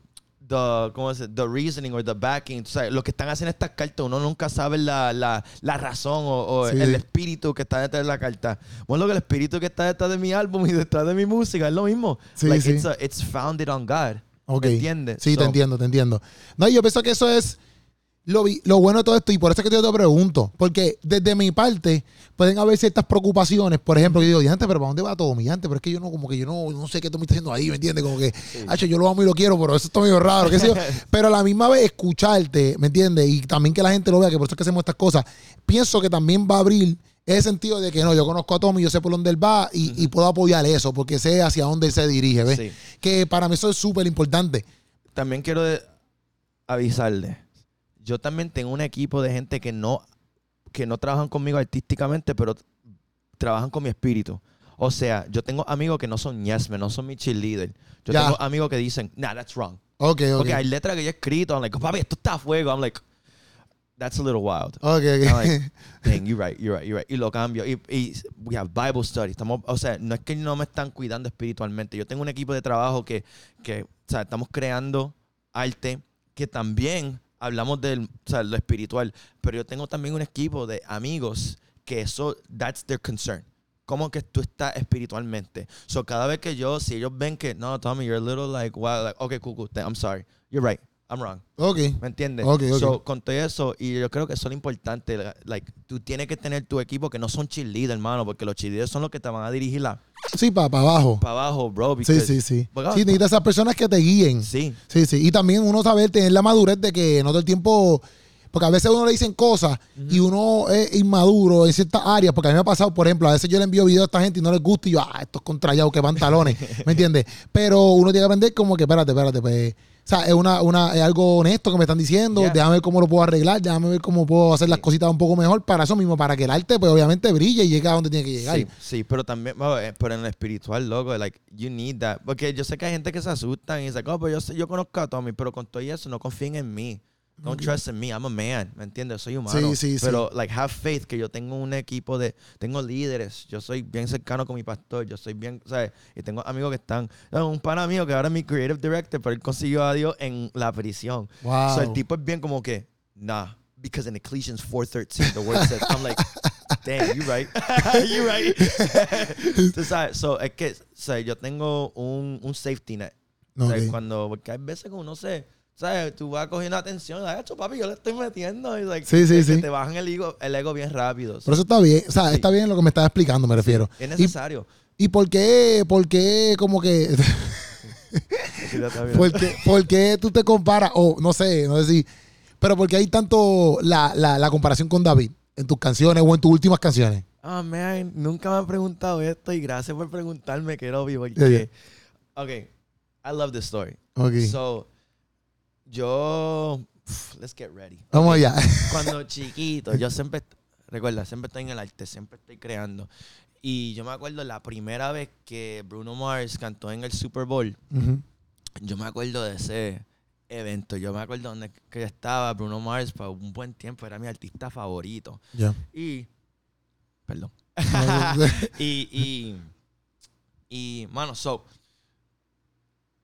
[SPEAKER 2] the, ¿cómo se dice? The reasoning or the backing. Tú sabes, lo que están haciendo estas cartas, uno nunca sabe la, la, la razón o, o
[SPEAKER 1] Sí,
[SPEAKER 2] el espíritu que está detrás de la carta. Bueno, lo que el espíritu que está detrás de mi álbum y detrás de mi música es lo mismo.
[SPEAKER 1] Sí,
[SPEAKER 2] like,
[SPEAKER 1] sí.
[SPEAKER 2] It's, a- it's founded on God.
[SPEAKER 1] Ok.
[SPEAKER 2] ¿Me entiendes?
[SPEAKER 1] Sí, te
[SPEAKER 2] So-
[SPEAKER 1] entiendo, te entiendo. No, yo pienso que eso es lo, lo bueno de todo esto y por eso es que yo te pregunto. Porque desde mi parte pueden haber ciertas preocupaciones. Por ejemplo, yo digo, diante, pero ¿para dónde va Tommy? Diante, pero es que yo no, como que yo no, no sé qué Tommy está haciendo ahí, ¿me entiendes? Como que, "Acho, yo lo amo y lo quiero, pero eso está medio raro, qué sé yo. Pero a la misma vez escucharte, ¿me entiendes? Y también que la gente lo vea, que por eso es que hacemos estas cosas. Pienso que también va a abrir ese sentido de que no, yo conozco a Tommy, yo sé por dónde él va y, y puedo apoyar eso, porque sé hacia dónde él se dirige, ¿ves?
[SPEAKER 2] Sí.
[SPEAKER 1] Que para mí eso es súper importante.
[SPEAKER 2] También quiero avisarle. Yo también tengo un equipo de gente que no, que no trabajan conmigo artísticamente, pero trabajan con mi espíritu. O sea, yo tengo amigos que no son yes men, no son mi cheerleader. Yo tengo amigos que dicen, nah, that's wrong.
[SPEAKER 1] Ok, ok.
[SPEAKER 2] Porque hay letras que yo he escrito, I'm like, papi, esto está a fuego. I'm like, that's a little wild.
[SPEAKER 1] Ok,
[SPEAKER 2] I'm
[SPEAKER 1] ok.
[SPEAKER 2] like, dang, you're right, you're right, you're right. Y lo cambio. Y, y we have Bible study. Estamos, o sea, no es que no me están cuidando espiritualmente. Yo tengo un equipo de trabajo que, que o sea, estamos creando arte que también hablamos del, o sea, lo espiritual. Pero yo tengo también un equipo de amigos que eso, that's their concern. Cómo que tú estás espiritualmente. So, cada vez que yo, si ellos ven que, no, Tommy, you're a little like, wow, like, okay, cool, I'm sorry. You're right. I'm wrong.
[SPEAKER 1] ok.
[SPEAKER 2] ¿Me entiendes?
[SPEAKER 1] Ok, ok.
[SPEAKER 2] So, con todo eso, y yo creo que eso es lo importante. Like, tú tienes que tener tu equipo que no son cheerleaders, hermano, porque los cheerleaders son los que te van a dirigir la
[SPEAKER 1] Sí, para abajo.
[SPEAKER 2] para abajo, bro.
[SPEAKER 1] Sí,
[SPEAKER 2] because-
[SPEAKER 1] sí, sí.
[SPEAKER 2] Porque-
[SPEAKER 1] Sí, necesitas esas personas que te guíen.
[SPEAKER 2] Sí,
[SPEAKER 1] Sí, sí. Y también uno saber tener la madurez de que no todo el tiempo. Porque a veces uno le dicen cosas y uno es inmaduro en ciertas áreas. Porque a mí me ha pasado, por ejemplo, a veces yo le envío videos a esta gente y no les gusta y yo, ah, estos contrallados que pantalones. ¿Me entiendes? Pero uno tiene que aprender como que, espérate, espérate, pues. Sea, es, una, una, es algo honesto que me están diciendo.
[SPEAKER 2] Yeah.
[SPEAKER 1] Déjame ver cómo lo puedo arreglar. Déjame ver cómo puedo hacer las cositas un poco mejor para eso mismo, para que el arte, pues obviamente brille y llegue a donde tiene que llegar.
[SPEAKER 2] sí, sí, pero también, pero en lo espiritual, loco, like, you need that. Porque yo sé que hay gente que se asustan y dice, oh, pero yo, sé- yo conozco a Tommy, pero con todo eso no confíen en mí. Don't trust in me, I'm a man, ¿me entiendes? Soy humano.
[SPEAKER 1] Sí, sí, sí.
[SPEAKER 2] Pero, like, have faith que yo tengo un equipo de, tengo líderes, yo soy bien cercano con mi pastor, yo soy bien, ¿sabes? Y tengo amigos que están, no, un pana mío que ahora es mi creative director, pero él consiguió a Dios en la prisión.
[SPEAKER 1] Wow.
[SPEAKER 2] So, el tipo es bien como que, nah, because in Ecclesians 4.13 the word says, I'm like, damn, you right, you right. Tú sabes, so, es que, o sea, yo tengo un, un safety net. O sea,
[SPEAKER 1] Ok.
[SPEAKER 2] cuando, porque hay veces que uno se, ¿sabes? Tú vas cogiendo atención, hecho, papi, yo le estoy metiendo. Y, like,
[SPEAKER 1] Sí, sí, sí.
[SPEAKER 2] te bajan el ego, el ego bien rápido.
[SPEAKER 1] Pero eso está bien. O sea,
[SPEAKER 2] Sí.
[SPEAKER 1] está bien lo que me estás explicando, me refiero.
[SPEAKER 2] es necesario.
[SPEAKER 1] ¿Y por qué, por qué como que, por qué, por qué tú te comparas, o no sé, no sé si, pero porque hay tanto la, la, la comparación con David en tus canciones o en tus últimas canciones?
[SPEAKER 2] Ah, man, nunca me han preguntado esto y gracias por preguntarme, que vi. Porque,
[SPEAKER 1] Yeah, yeah.
[SPEAKER 2] ok, I love this story.
[SPEAKER 1] Ok.
[SPEAKER 2] So, yo, let's get ready.
[SPEAKER 1] Vamos allá.
[SPEAKER 2] Cuando chiquito, yo siempre, recuerda, siempre estoy en el arte, siempre estoy creando. Y yo me acuerdo la primera vez que Bruno Mars cantó en el Super Bowl,
[SPEAKER 1] Ujú.
[SPEAKER 2] yo me acuerdo de ese evento. Yo me acuerdo donde que estaba Bruno Mars por un buen tiempo, era mi artista favorito.
[SPEAKER 1] Ya.
[SPEAKER 2] Y, perdón.
[SPEAKER 1] No,
[SPEAKER 2] y, y, y, mano, so,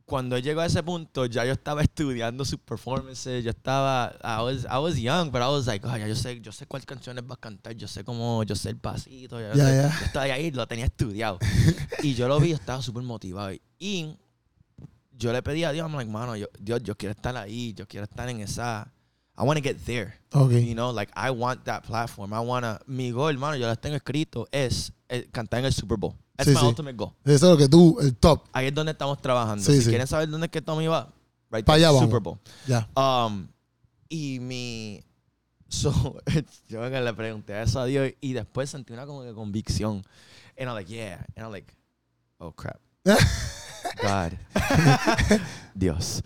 [SPEAKER 2] cuando llegó a ese punto, ya yo estaba estudiando sus performances, yo estaba, I was, I was young, but I was like, oh, ya yo sé, yo sé cuáles canciones va a cantar, yo sé cómo, yo sé el pasito, ya, sé-
[SPEAKER 1] ya.
[SPEAKER 2] yo estaba ahí, lo tenía estudiado. y yo lo vi, yo estaba súper motivado. Y yo le pedí a Dios, I'm like, mano, yo, Dios, yo quiero estar ahí, yo quiero estar en esa, I want to get there.
[SPEAKER 1] Ok.
[SPEAKER 2] You know, like I want that platform. I wanna. Mi goal, hermano, yo las tengo escrito, es eh, cantar en el Super Bowl. That's
[SPEAKER 1] Sí,
[SPEAKER 2] my
[SPEAKER 1] sí.
[SPEAKER 2] ultimate goal.
[SPEAKER 1] Eso es lo que tú, el top.
[SPEAKER 2] Ahí es donde estamos trabajando.
[SPEAKER 1] Sí,
[SPEAKER 2] si quieren saber dónde es que Tommy va, Right
[SPEAKER 1] Pa'
[SPEAKER 2] there,
[SPEAKER 1] allá
[SPEAKER 2] Super. Bowl.
[SPEAKER 1] Ya.
[SPEAKER 2] Um, y mi. So, yo le pregunté eso a Dios y después sentí una como que convicción. And I'm like, yeah. And I'm like, oh crap. God. Dios.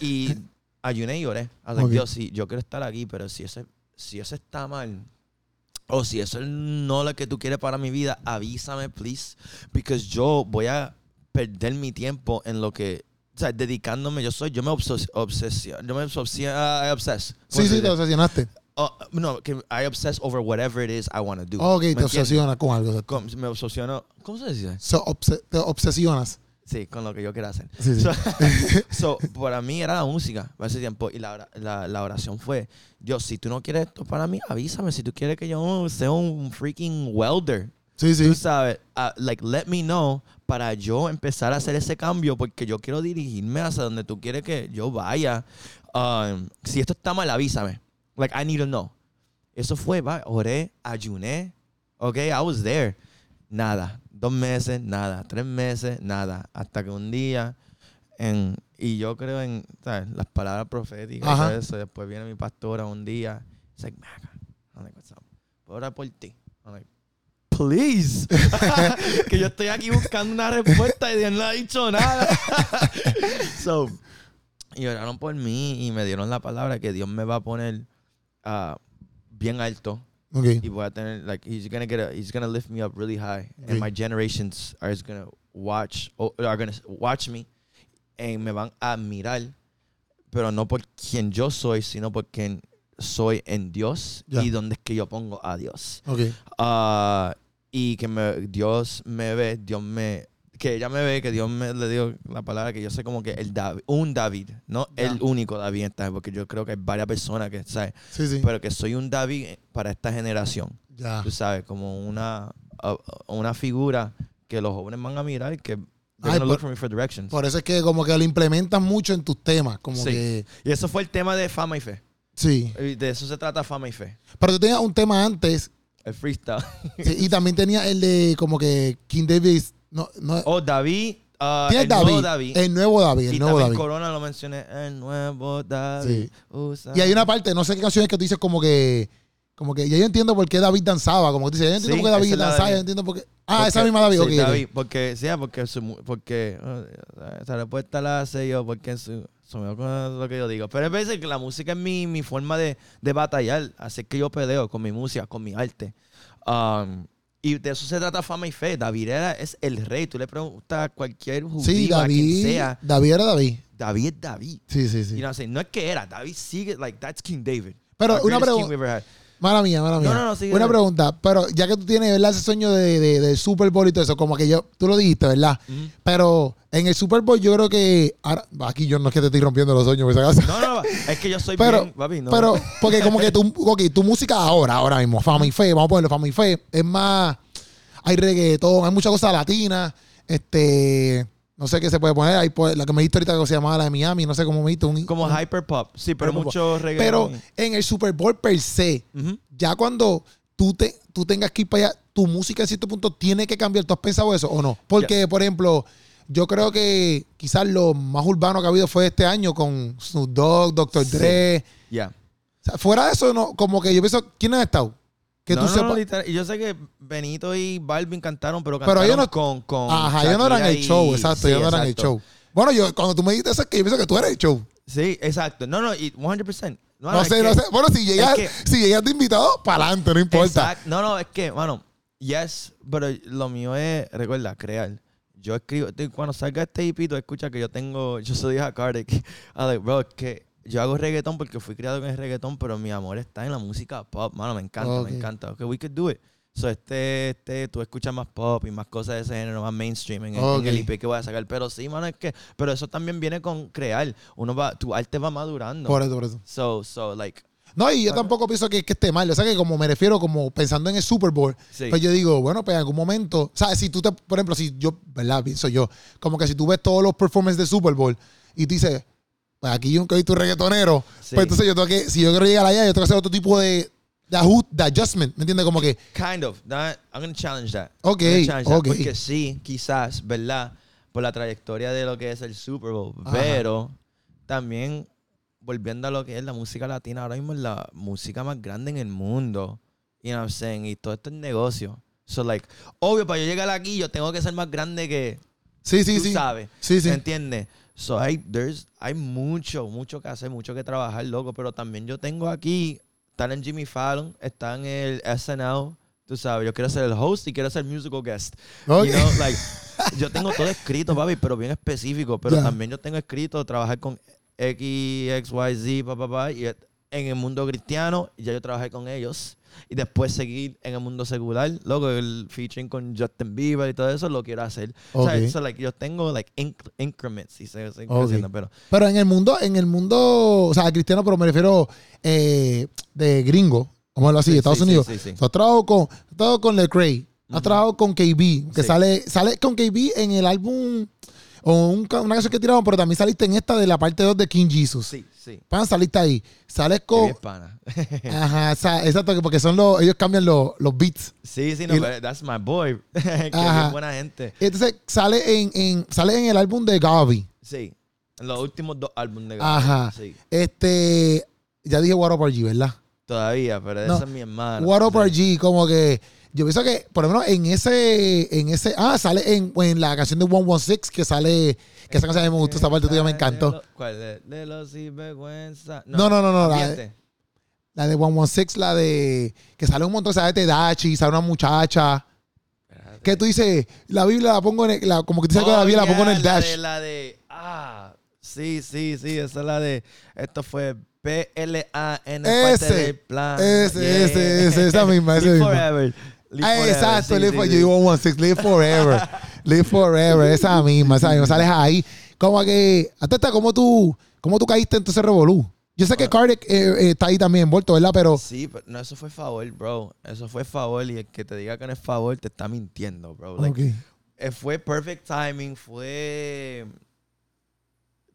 [SPEAKER 2] Y ayuné y lloré. I was like,
[SPEAKER 1] Ok.
[SPEAKER 2] Dios, sí, yo quiero estar aquí, pero si ese, si eso está mal, o si eso es no lo que tú quieres para mi vida, avísame, please. Because yo voy a perder mi tiempo en lo que. O sea, dedicándome, yo soy, yo me obses, obsesio- yo me obsesio, I obsess. ¿Cómo
[SPEAKER 1] Sí, sí, te obsesionaste.
[SPEAKER 2] Oh, no, que I obsess over whatever it is I want to do.
[SPEAKER 1] Ok,
[SPEAKER 2] ¿Me
[SPEAKER 1] te obsesionas con algo.
[SPEAKER 2] Con- me obsesiono. ¿Cómo se dice?
[SPEAKER 1] So, te obsesionas.
[SPEAKER 2] Sí, con lo que yo quiera hacer.
[SPEAKER 1] Sí, sí.
[SPEAKER 2] So, so, para mí era la música para ese tiempo. Y la, la, la oración fue: Dios, si tú no quieres esto para mí, avísame. Si tú quieres que yo sea un freaking welder,
[SPEAKER 1] Sí, sí.
[SPEAKER 2] tú sabes, uh, like, let me know para yo empezar a hacer ese cambio porque yo quiero dirigirme hacia donde tú quieres que yo vaya. Um, si esto está mal, avísame. Like, I need to know. Eso fue, va, oré, ayuné. Ok, I was there. Nada. Dos meses, nada. Tres meses, nada. Hasta que un día, en, y yo creo en ¿sabes? las palabras proféticas y
[SPEAKER 1] Ajá.
[SPEAKER 2] todo eso. Después viene mi pastora un día. Like, Maca. ¿Puedo orar por ti? Like, please. que yo estoy aquí buscando una respuesta y Dios no ha dicho nada. so, y oraron por mí y me dieron la palabra que Dios me va a poner ah, bien alto
[SPEAKER 1] Ok.
[SPEAKER 2] y voy a tener like he's gonna get a, he's gonna lift me up really high
[SPEAKER 1] Okay.
[SPEAKER 2] and my generations are just gonna watch are gonna watch me and me van a admirar pero no por quien yo soy sino por quien soy en Dios
[SPEAKER 1] Ya.
[SPEAKER 2] y donde es que yo pongo a Dios
[SPEAKER 1] Ok.
[SPEAKER 2] Ah, y que me, Dios me ve, Dios me, que ella me ve, que Dios me le dio la palabra que yo sé como que el David, un David, no el único David porque yo creo que hay varias personas que, ¿sabes?
[SPEAKER 1] Sí, sí.
[SPEAKER 2] Pero que soy un David para esta generación,
[SPEAKER 1] Ya.
[SPEAKER 2] tú sabes, como una, una figura que los jóvenes van a mirar y que
[SPEAKER 1] Ay, por-
[SPEAKER 2] look for me for directions.
[SPEAKER 1] Por eso es que como que lo implementas mucho en tus temas. Como
[SPEAKER 2] Sí.
[SPEAKER 1] que.
[SPEAKER 2] y eso fue el tema de fama y fe.
[SPEAKER 1] Sí.
[SPEAKER 2] De eso se trata fama y fe.
[SPEAKER 1] Pero tú tenías un tema antes.
[SPEAKER 2] El freestyle.
[SPEAKER 1] sí, y también tenías el de como que King Davis. No, no,
[SPEAKER 2] oh, David. ah,
[SPEAKER 1] tienes
[SPEAKER 2] el
[SPEAKER 1] David,
[SPEAKER 2] nuevo David.
[SPEAKER 1] El nuevo David. El
[SPEAKER 2] y
[SPEAKER 1] nuevo David.
[SPEAKER 2] Corona lo mencioné. El nuevo David.
[SPEAKER 1] Sí.
[SPEAKER 2] usa-
[SPEAKER 1] Y hay una parte, no sé qué canciones que tú dices como que. Como que ya yo entiendo por qué David danzaba. Como que tú dices, ya entiendo
[SPEAKER 2] Sí,
[SPEAKER 1] por qué David
[SPEAKER 2] es
[SPEAKER 1] danzaba, ya entiendo por qué. Ah,
[SPEAKER 2] Porque-
[SPEAKER 1] esa misma David.
[SPEAKER 2] sí. David, porque, sí, porque, su porque oh, esa respuesta la hace yo, porque su, su- con lo que yo digo. Pero es veces que la música es mi, mi forma de, de batallar, así que yo peleo con mi música, con mi arte. Um, y de eso se trata fama y fe. David era, es el rey. Tú le preguntas a cualquier judío,
[SPEAKER 1] Sí,
[SPEAKER 2] a quien
[SPEAKER 1] David.
[SPEAKER 2] sea,
[SPEAKER 1] David era David.
[SPEAKER 2] David es David.
[SPEAKER 1] Sí, sí, sí.
[SPEAKER 2] You know what I'm saying? No es que era, David sigue, like, that's King David.
[SPEAKER 1] Pero una pregunta. Mala mía, mala mía.
[SPEAKER 2] No, no, no, sigue,
[SPEAKER 1] Una pregunta, pero ya que tú tienes, ¿verdad? Ese sueño de, de, de Super Bowl y todo eso, como que yo, tú lo dijiste, ¿verdad? Pero en el Super Bowl yo creo que, ahora, aquí yo no es que te estoy rompiendo los sueños, por si acaso.
[SPEAKER 2] No, no, es que yo soy
[SPEAKER 1] Pero,
[SPEAKER 2] bien, papi, no.
[SPEAKER 1] pero, porque como que tu, ok, tu música ahora, ahora mismo, Fama y Fe, vamos a ponerlo Fama y Fe, es más, hay reggaetón, hay muchas cosas latinas, este, no sé qué se puede poner, pues, la que me dijiste ahorita que se llamaba la de Miami, no sé cómo me dijiste. Un,
[SPEAKER 2] como
[SPEAKER 1] un-
[SPEAKER 2] hyper pop. Sí, pero
[SPEAKER 1] Hyperpop.
[SPEAKER 2] mucho
[SPEAKER 1] Pero
[SPEAKER 2] reggaetón.
[SPEAKER 1] en el Super Bowl per se, ya cuando tú, te, tú tengas que ir para allá, tu música en cierto punto tiene que cambiar. ¿Tú has pensado eso o no? Porque, por ejemplo, yo creo que quizás lo más urbano que ha habido fue este año con Snoop Dogg, Dr.
[SPEAKER 2] Sí.
[SPEAKER 1] Dre.
[SPEAKER 2] Ya.
[SPEAKER 1] O sea, fuera de eso, no, como que yo pienso, ¿quién ha estado? Que
[SPEAKER 2] no,
[SPEAKER 1] tú
[SPEAKER 2] no,
[SPEAKER 1] sepas.
[SPEAKER 2] literal. Yo sé que Benito y Balvin cantaron, pero
[SPEAKER 1] Pero
[SPEAKER 2] cantaron
[SPEAKER 1] ellos no-
[SPEAKER 2] con, con
[SPEAKER 1] Ajá, ellos no eran
[SPEAKER 2] Shakira
[SPEAKER 1] el
[SPEAKER 2] y-
[SPEAKER 1] show, exacto,
[SPEAKER 2] sí,
[SPEAKER 1] ellos no eran el
[SPEAKER 2] exacto.
[SPEAKER 1] show. Bueno, yo cuando tú me dijiste eso es que yo pienso que tú eres el show.
[SPEAKER 2] Sí, exacto. No, no, y 100%. No,
[SPEAKER 1] No,
[SPEAKER 2] es
[SPEAKER 1] sé,
[SPEAKER 2] que-
[SPEAKER 1] no sé. Bueno, si llegas,
[SPEAKER 2] que-
[SPEAKER 1] si llegas de invitado, para adelante, no importa.
[SPEAKER 2] Exacto. No, no, es que, bueno, yes, pero lo mío es, recuerda, crear. Yo escribo, cuando salga este EP, tú escuchas que yo tengo, yo soy hija Kardec. I'm like, bro, es que yo hago reggaetón porque fui criado con el reggaetón, pero mi amor está en la música pop, mano, me encanta,
[SPEAKER 1] Ok.
[SPEAKER 2] me encanta. Ok, we could do it. So, este, este, tú escuchas más pop y más cosas de ese género, más mainstream en, el- en el. EP que voy a sacar. Pero sí, mano, es que, pero eso también viene con crear. Uno va, tu arte va madurando.
[SPEAKER 1] Por eso, por eso.
[SPEAKER 2] So, so, like,
[SPEAKER 1] No, y yo tampoco pienso que, que esté mal. O sea, que como me refiero, como pensando en el Super Bowl,
[SPEAKER 2] sí.
[SPEAKER 1] pues yo digo, bueno, pues en algún momento, ¿sabes? Si tú te, por ejemplo, si yo, ¿verdad? Pienso yo, como que si tú ves todos los performances de Super Bowl y tú dices, pues aquí yo nunca he visto un reggaetonero,
[SPEAKER 2] Sí.
[SPEAKER 1] pues entonces yo tengo que, si yo quiero llegar allá, yo tengo que hacer otro tipo de, de, ajust- de adjustment, ¿me entiendes? Como que,
[SPEAKER 2] Kind of. That- I'm going to challenge that.
[SPEAKER 1] Ok,
[SPEAKER 2] challenge that,
[SPEAKER 1] ok.
[SPEAKER 2] Porque sí, quizás, ¿verdad? Por la trayectoria de lo que es el Super Bowl.
[SPEAKER 1] Ajá.
[SPEAKER 2] Pero también, volviendo a lo que es la música latina, ahora mismo es la música más grande en el mundo. You know what I'm saying? Y todo esto es negocio. So, like, obvio, para yo llegar aquí, yo tengo que ser más grande que
[SPEAKER 1] Sí, sí,
[SPEAKER 2] tú
[SPEAKER 1] sí.
[SPEAKER 2] sabes.
[SPEAKER 1] Sí, sí.
[SPEAKER 2] ¿Me entiendes? So, hay, there's, hay mucho, mucho que hacer, mucho que trabajar, loco. Pero también yo tengo aquí, están en Jimmy Fallon, está en el SNL. Tú sabes, yo quiero ser el host y quiero ser musical guest.
[SPEAKER 1] Ok.
[SPEAKER 2] You know, like, yo tengo todo escrito, papi, pero bien específico. Pero
[SPEAKER 1] Ya.
[SPEAKER 2] también yo tengo escrito trabajar con X, X, Y, Z, pa, pa, pa, y en el mundo cristiano, ya yo trabajé con ellos. Y después seguir en el mundo secular, loco, el featuring con Justin Bieber y todo eso lo quiero hacer. O sea, so, like, yo tengo like inc- increments, y se, se-
[SPEAKER 1] Ok.
[SPEAKER 2] haciendo, pero
[SPEAKER 1] Pero en el mundo, en el mundo, o sea, cristiano, pero me refiero eh, de gringo, como así,
[SPEAKER 2] Sí,
[SPEAKER 1] Estados
[SPEAKER 2] sí,
[SPEAKER 1] Unidos.
[SPEAKER 2] sí, sí.
[SPEAKER 1] So, has trabajado con, has trabajado con Lecrae, has trabajado con KB, que sale, sale con KB en el álbum, o un una canción que tiraron, pero también saliste en esta de la parte 2 de King Jesus.
[SPEAKER 2] sí, sí.
[SPEAKER 1] Pan, saliste ahí. Sales con.
[SPEAKER 2] pana.
[SPEAKER 1] Ajá, esa- exacto, porque son los, ellos cambian los, los beats.
[SPEAKER 2] sí, sí, no, pero that's my boy.
[SPEAKER 1] Ajá.
[SPEAKER 2] bien buena gente.
[SPEAKER 1] Entonces sale en, en, sale en el álbum de Gaby.
[SPEAKER 2] Sí. En los últimos dos álbumes de
[SPEAKER 1] Ajá.
[SPEAKER 2] Sí.
[SPEAKER 1] Este, ya dije What Up RG, ¿verdad?
[SPEAKER 2] Todavía, pero
[SPEAKER 1] No.
[SPEAKER 2] esa es mi hermana.
[SPEAKER 1] What Up
[SPEAKER 2] Sí.
[SPEAKER 1] RG, como que yo pienso que, por lo menos en ese, en ese, ah, sale en, en la canción de 116 que sale, que esa canción me gustó, esa parte tuya me
[SPEAKER 2] De
[SPEAKER 1] encantó.
[SPEAKER 2] ¿Cuál? De, de los sinvergüenza.
[SPEAKER 1] No, no, no, no, la-
[SPEAKER 2] Ambiente.
[SPEAKER 1] La de 116, la de, que sale un montón, sale Tedachi, sale una muchacha.
[SPEAKER 2] Espérate.
[SPEAKER 1] Que tú dices, la Biblia la pongo en el, la- como que tú dices que la
[SPEAKER 2] Oh,
[SPEAKER 1] Biblia la pongo en el
[SPEAKER 2] La
[SPEAKER 1] dash.
[SPEAKER 2] de, la de. Ah. Sí, sí, sí. Esa es la de. Esto fue P-L-A-N. parte del plan.
[SPEAKER 1] ese,
[SPEAKER 2] Yeah.
[SPEAKER 1] ese, ese, esa misma, esa misma.
[SPEAKER 2] Live
[SPEAKER 1] Ah, exacto, live for- yo digo 116, live forever. live forever, esa misma, esa misma. Sales ahí. Como que, hasta está, ¿cómo tú, cómo tú caíste en todo ese revolú? Yo sé que Kardec eh, eh, está ahí también envuelto, ¿verdad? Pero,
[SPEAKER 2] Sí, pero no, eso fue favor, bro. Eso fue favor y el que te diga que no es favor te está mintiendo, bro. Like,
[SPEAKER 1] ok.
[SPEAKER 2] eh, fue perfect timing, fue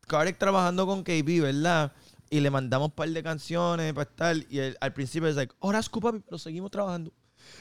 [SPEAKER 2] Karek trabajando con KB, ¿verdad? Y le mandamos un par de canciones para estar. Y él, al principio es like, ahora es papi, pero seguimos trabajando.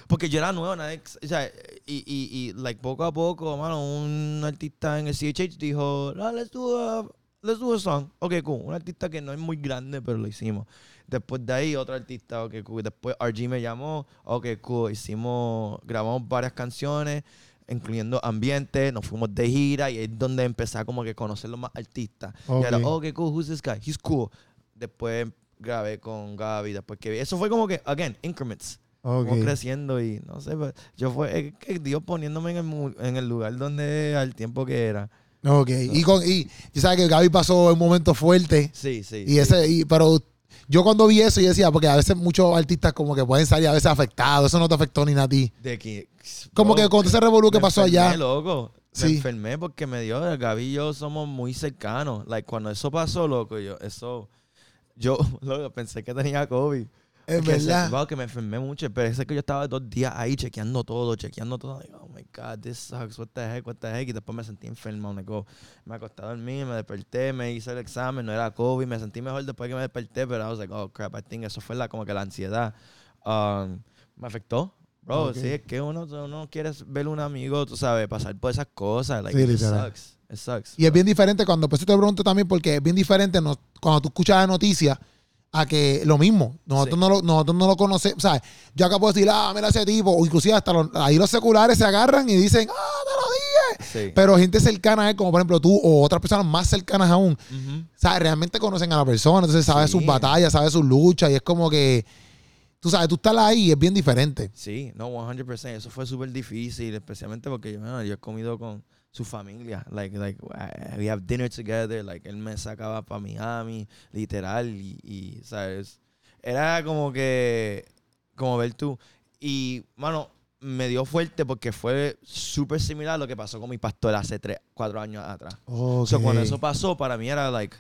[SPEAKER 2] Porque yo era nuevo, nadie, o sea, y, y, y like, poco a poco, mano, un artista en el CHH dijo, no, let's do a, let's do a song. Ok, cool. Un artista que no es muy grande, pero lo hicimos. Después de ahí, otro artista, ok, cool. Después RG me llamó, ok, cool. Hicimos, grabamos varias canciones, incluyendo ambiente, nos fuimos de gira y ahí es donde empecé a como que conocer los más artistas. Y era,
[SPEAKER 1] Ok.
[SPEAKER 2] ok, cool, who's this guy? He's cool. Después grabé con Gaby, después que eso fue como que, again, increments.
[SPEAKER 1] Ok.
[SPEAKER 2] Fuimos creciendo y no sé, pero yo fue es que Dios poniéndome en el, en el lugar donde al tiempo que era.
[SPEAKER 1] Ok. Y, con, y yo sabes que Gaby pasó un momento fuerte.
[SPEAKER 2] Sí, sí.
[SPEAKER 1] Y
[SPEAKER 2] sí.
[SPEAKER 1] ese, y, pero yo cuando vi eso, yo decía, porque a veces muchos artistas como que pueden salir a veces afectados. Eso no te afectó ni a ti.
[SPEAKER 2] De que,
[SPEAKER 1] Como
[SPEAKER 2] bro,
[SPEAKER 1] que con ese revolú que pasó
[SPEAKER 2] enfermé,
[SPEAKER 1] allá.
[SPEAKER 2] loco. Me
[SPEAKER 1] Sí.
[SPEAKER 2] enfermé porque me dio, Gaby y yo somos muy cercanos. Like, cuando eso pasó, loco, yo, eso, yo, loco, pensé que tenía COVID.
[SPEAKER 1] Es
[SPEAKER 2] se-
[SPEAKER 1] verdad.
[SPEAKER 2] wow, que me enfermé mucho. Pero es que yo estaba dos días ahí chequeando todo, chequeando todo. Like, oh my God, this sucks. What the heck, what the heck. Y después me sentí enfermo. Me, me acosté a dormir, me desperté, me hice el examen. No era COVID. Me sentí mejor después que me desperté. Pero I was like, oh crap, I think eso fue la, como que la ansiedad. Um, me afectó. Bro,
[SPEAKER 1] Ok.
[SPEAKER 2] sí, es que uno, uno quiere ver un amigo, tú sabes, pasar por esas cosas. Like,
[SPEAKER 1] Sí,
[SPEAKER 2] it sucks. It sucks.
[SPEAKER 1] Y es
[SPEAKER 2] bro.
[SPEAKER 1] bien diferente cuando, pues te pregunto también, porque es bien diferente no- cuando tú escuchas la noticia a que lo mismo. Nosotros,
[SPEAKER 2] Sí.
[SPEAKER 1] no, lo, nosotros no lo conocemos. ¿sabes? Yo acá puedo decir, ah, mira ese tipo. O inclusive hasta los- ahí los seculares se agarran y dicen, ah, te lo dije.
[SPEAKER 2] Sí.
[SPEAKER 1] Pero gente cercana a él, como por ejemplo tú o otras personas más cercanas aún. ¿sabes? Realmente conocen a la persona, entonces sabes
[SPEAKER 2] Sí.
[SPEAKER 1] sus batallas, sabes sus luchas y es como que, tú sabes, tú estás ahí y es bien diferente.
[SPEAKER 2] Sí, no, 100%. Eso fue súper difícil, especialmente porque yo, bueno, yo he comido con su familia. Like, like, uh, we have dinner together. Like, él me sacaba para Miami, literal. Y, y, ¿sabes? Era como que, como ver tú. Y, mano, me dio fuerte porque fue súper similar a lo que pasó con mi pastor hace tres, cuatro años atrás. O sea, cuando eso pasó, para mí era like,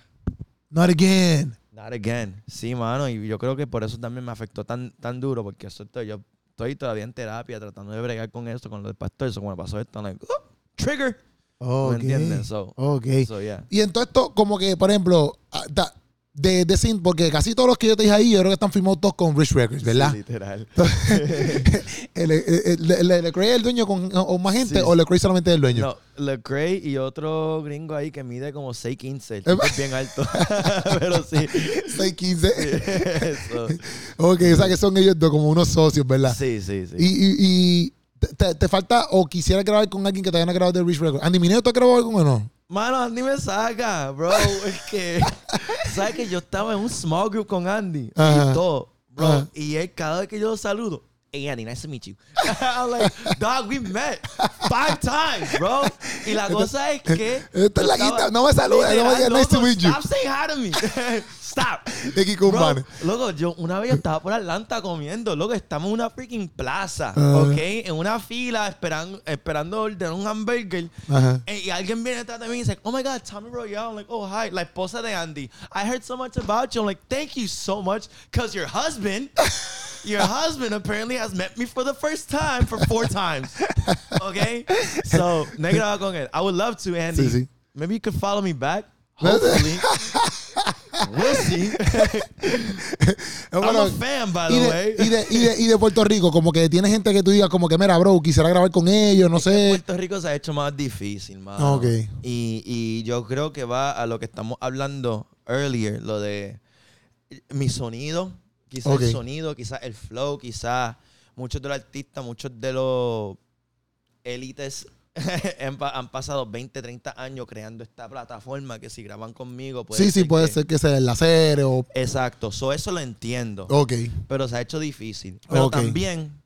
[SPEAKER 1] Not again.
[SPEAKER 2] Not again. Sí, mano. Y yo creo que por eso también me afectó tan, tan duro. Porque eso estoy, yo estoy todavía en terapia tratando de bregar con esto, con lo del pastor. Eso cuando pasó esto, like, "Oh, trigger.
[SPEAKER 1] Ok.
[SPEAKER 2] ¿Me entiendes? So,
[SPEAKER 1] Ok.
[SPEAKER 2] so, yeah.
[SPEAKER 1] Y en todo esto, como que, por ejemplo, ah, de, de synth, porque casi todos los que yo te dije ahí, yo creo que están firmados todos con Rich Records, ¿verdad?
[SPEAKER 2] Sí, literal.
[SPEAKER 1] el, el, el, dueño con o más gente
[SPEAKER 2] Sí,
[SPEAKER 1] o
[SPEAKER 2] sí.
[SPEAKER 1] Lecrae solamente el dueño.
[SPEAKER 2] No, LeCrae y otro gringo ahí que mide como 6'15. El
[SPEAKER 1] Eh,
[SPEAKER 2] tipo es bien alto. Pero sí.
[SPEAKER 1] 615.
[SPEAKER 2] Eso.
[SPEAKER 1] Ok, o sea que son ellos dos como unos socios, ¿verdad?
[SPEAKER 2] Sí, sí, sí.
[SPEAKER 1] Y, y, y te- te, falta o quisiera grabar con alguien que te haya grabado de Rich Records. Andy Mineo, ¿tú has grabado él o no?
[SPEAKER 2] Mano, Andy me saca, bro. Es que, ¿sabes que yo estaba en un small group con Andy
[SPEAKER 1] Ajá.
[SPEAKER 2] y todo, bro?
[SPEAKER 1] Ajá.
[SPEAKER 2] Y él, cada vez que yo lo saludo, hey Andy, nice to meet you. I'm like, dog, we met five times, bro. Y la cosa es que.
[SPEAKER 1] Esta es la no me saludes, no me nice to meet you.
[SPEAKER 2] Stop saying hi to me. Stop.
[SPEAKER 1] X con
[SPEAKER 2] Bro,
[SPEAKER 1] Vane.
[SPEAKER 2] loco, yo una vez yo estaba por Atlanta comiendo, loco, estamos en una freaking plaza,
[SPEAKER 1] Ajá.
[SPEAKER 2] ¿ok? En una fila esperando, esperando ordenar un hamburger. Eh, Y alguien viene detrás de mí y dice, oh my God, Tommy Royale. I'm like, oh, hi. La esposa de Andy. I heard so much about you. I'm like, thank you so much. Because your husband, your husband apparently has met me for the first time for four times. Okay? So, grabado con él. I would love to, Andy.
[SPEAKER 1] Sí, sí.
[SPEAKER 2] Maybe you could follow me back. Hopefully. we'll see. I'm
[SPEAKER 1] Bueno,
[SPEAKER 2] a fan, by
[SPEAKER 1] y,
[SPEAKER 2] the
[SPEAKER 1] de,
[SPEAKER 2] way.
[SPEAKER 1] y, de, y, de, y de Puerto Rico, como que tiene gente que tú digas, como que, mira, bro, quisiera grabar con ellos, no sé.
[SPEAKER 2] Puerto Rico se ha hecho más difícil, mano.
[SPEAKER 1] Ok.
[SPEAKER 2] Y, y yo creo que va a lo que estamos hablando earlier, lo de mi sonido, quizás el sonido, quizás el flow, quizás muchos de los artistas, muchos de los élites han, pa- han pasado 20, 30 años creando esta plataforma que si graban conmigo puede
[SPEAKER 1] sí, sí,
[SPEAKER 2] ser
[SPEAKER 1] puede
[SPEAKER 2] que-
[SPEAKER 1] ser que sea el láser o...
[SPEAKER 2] Exacto, so, eso lo entiendo,
[SPEAKER 1] Ok.
[SPEAKER 2] pero se ha hecho difícil. Pero también,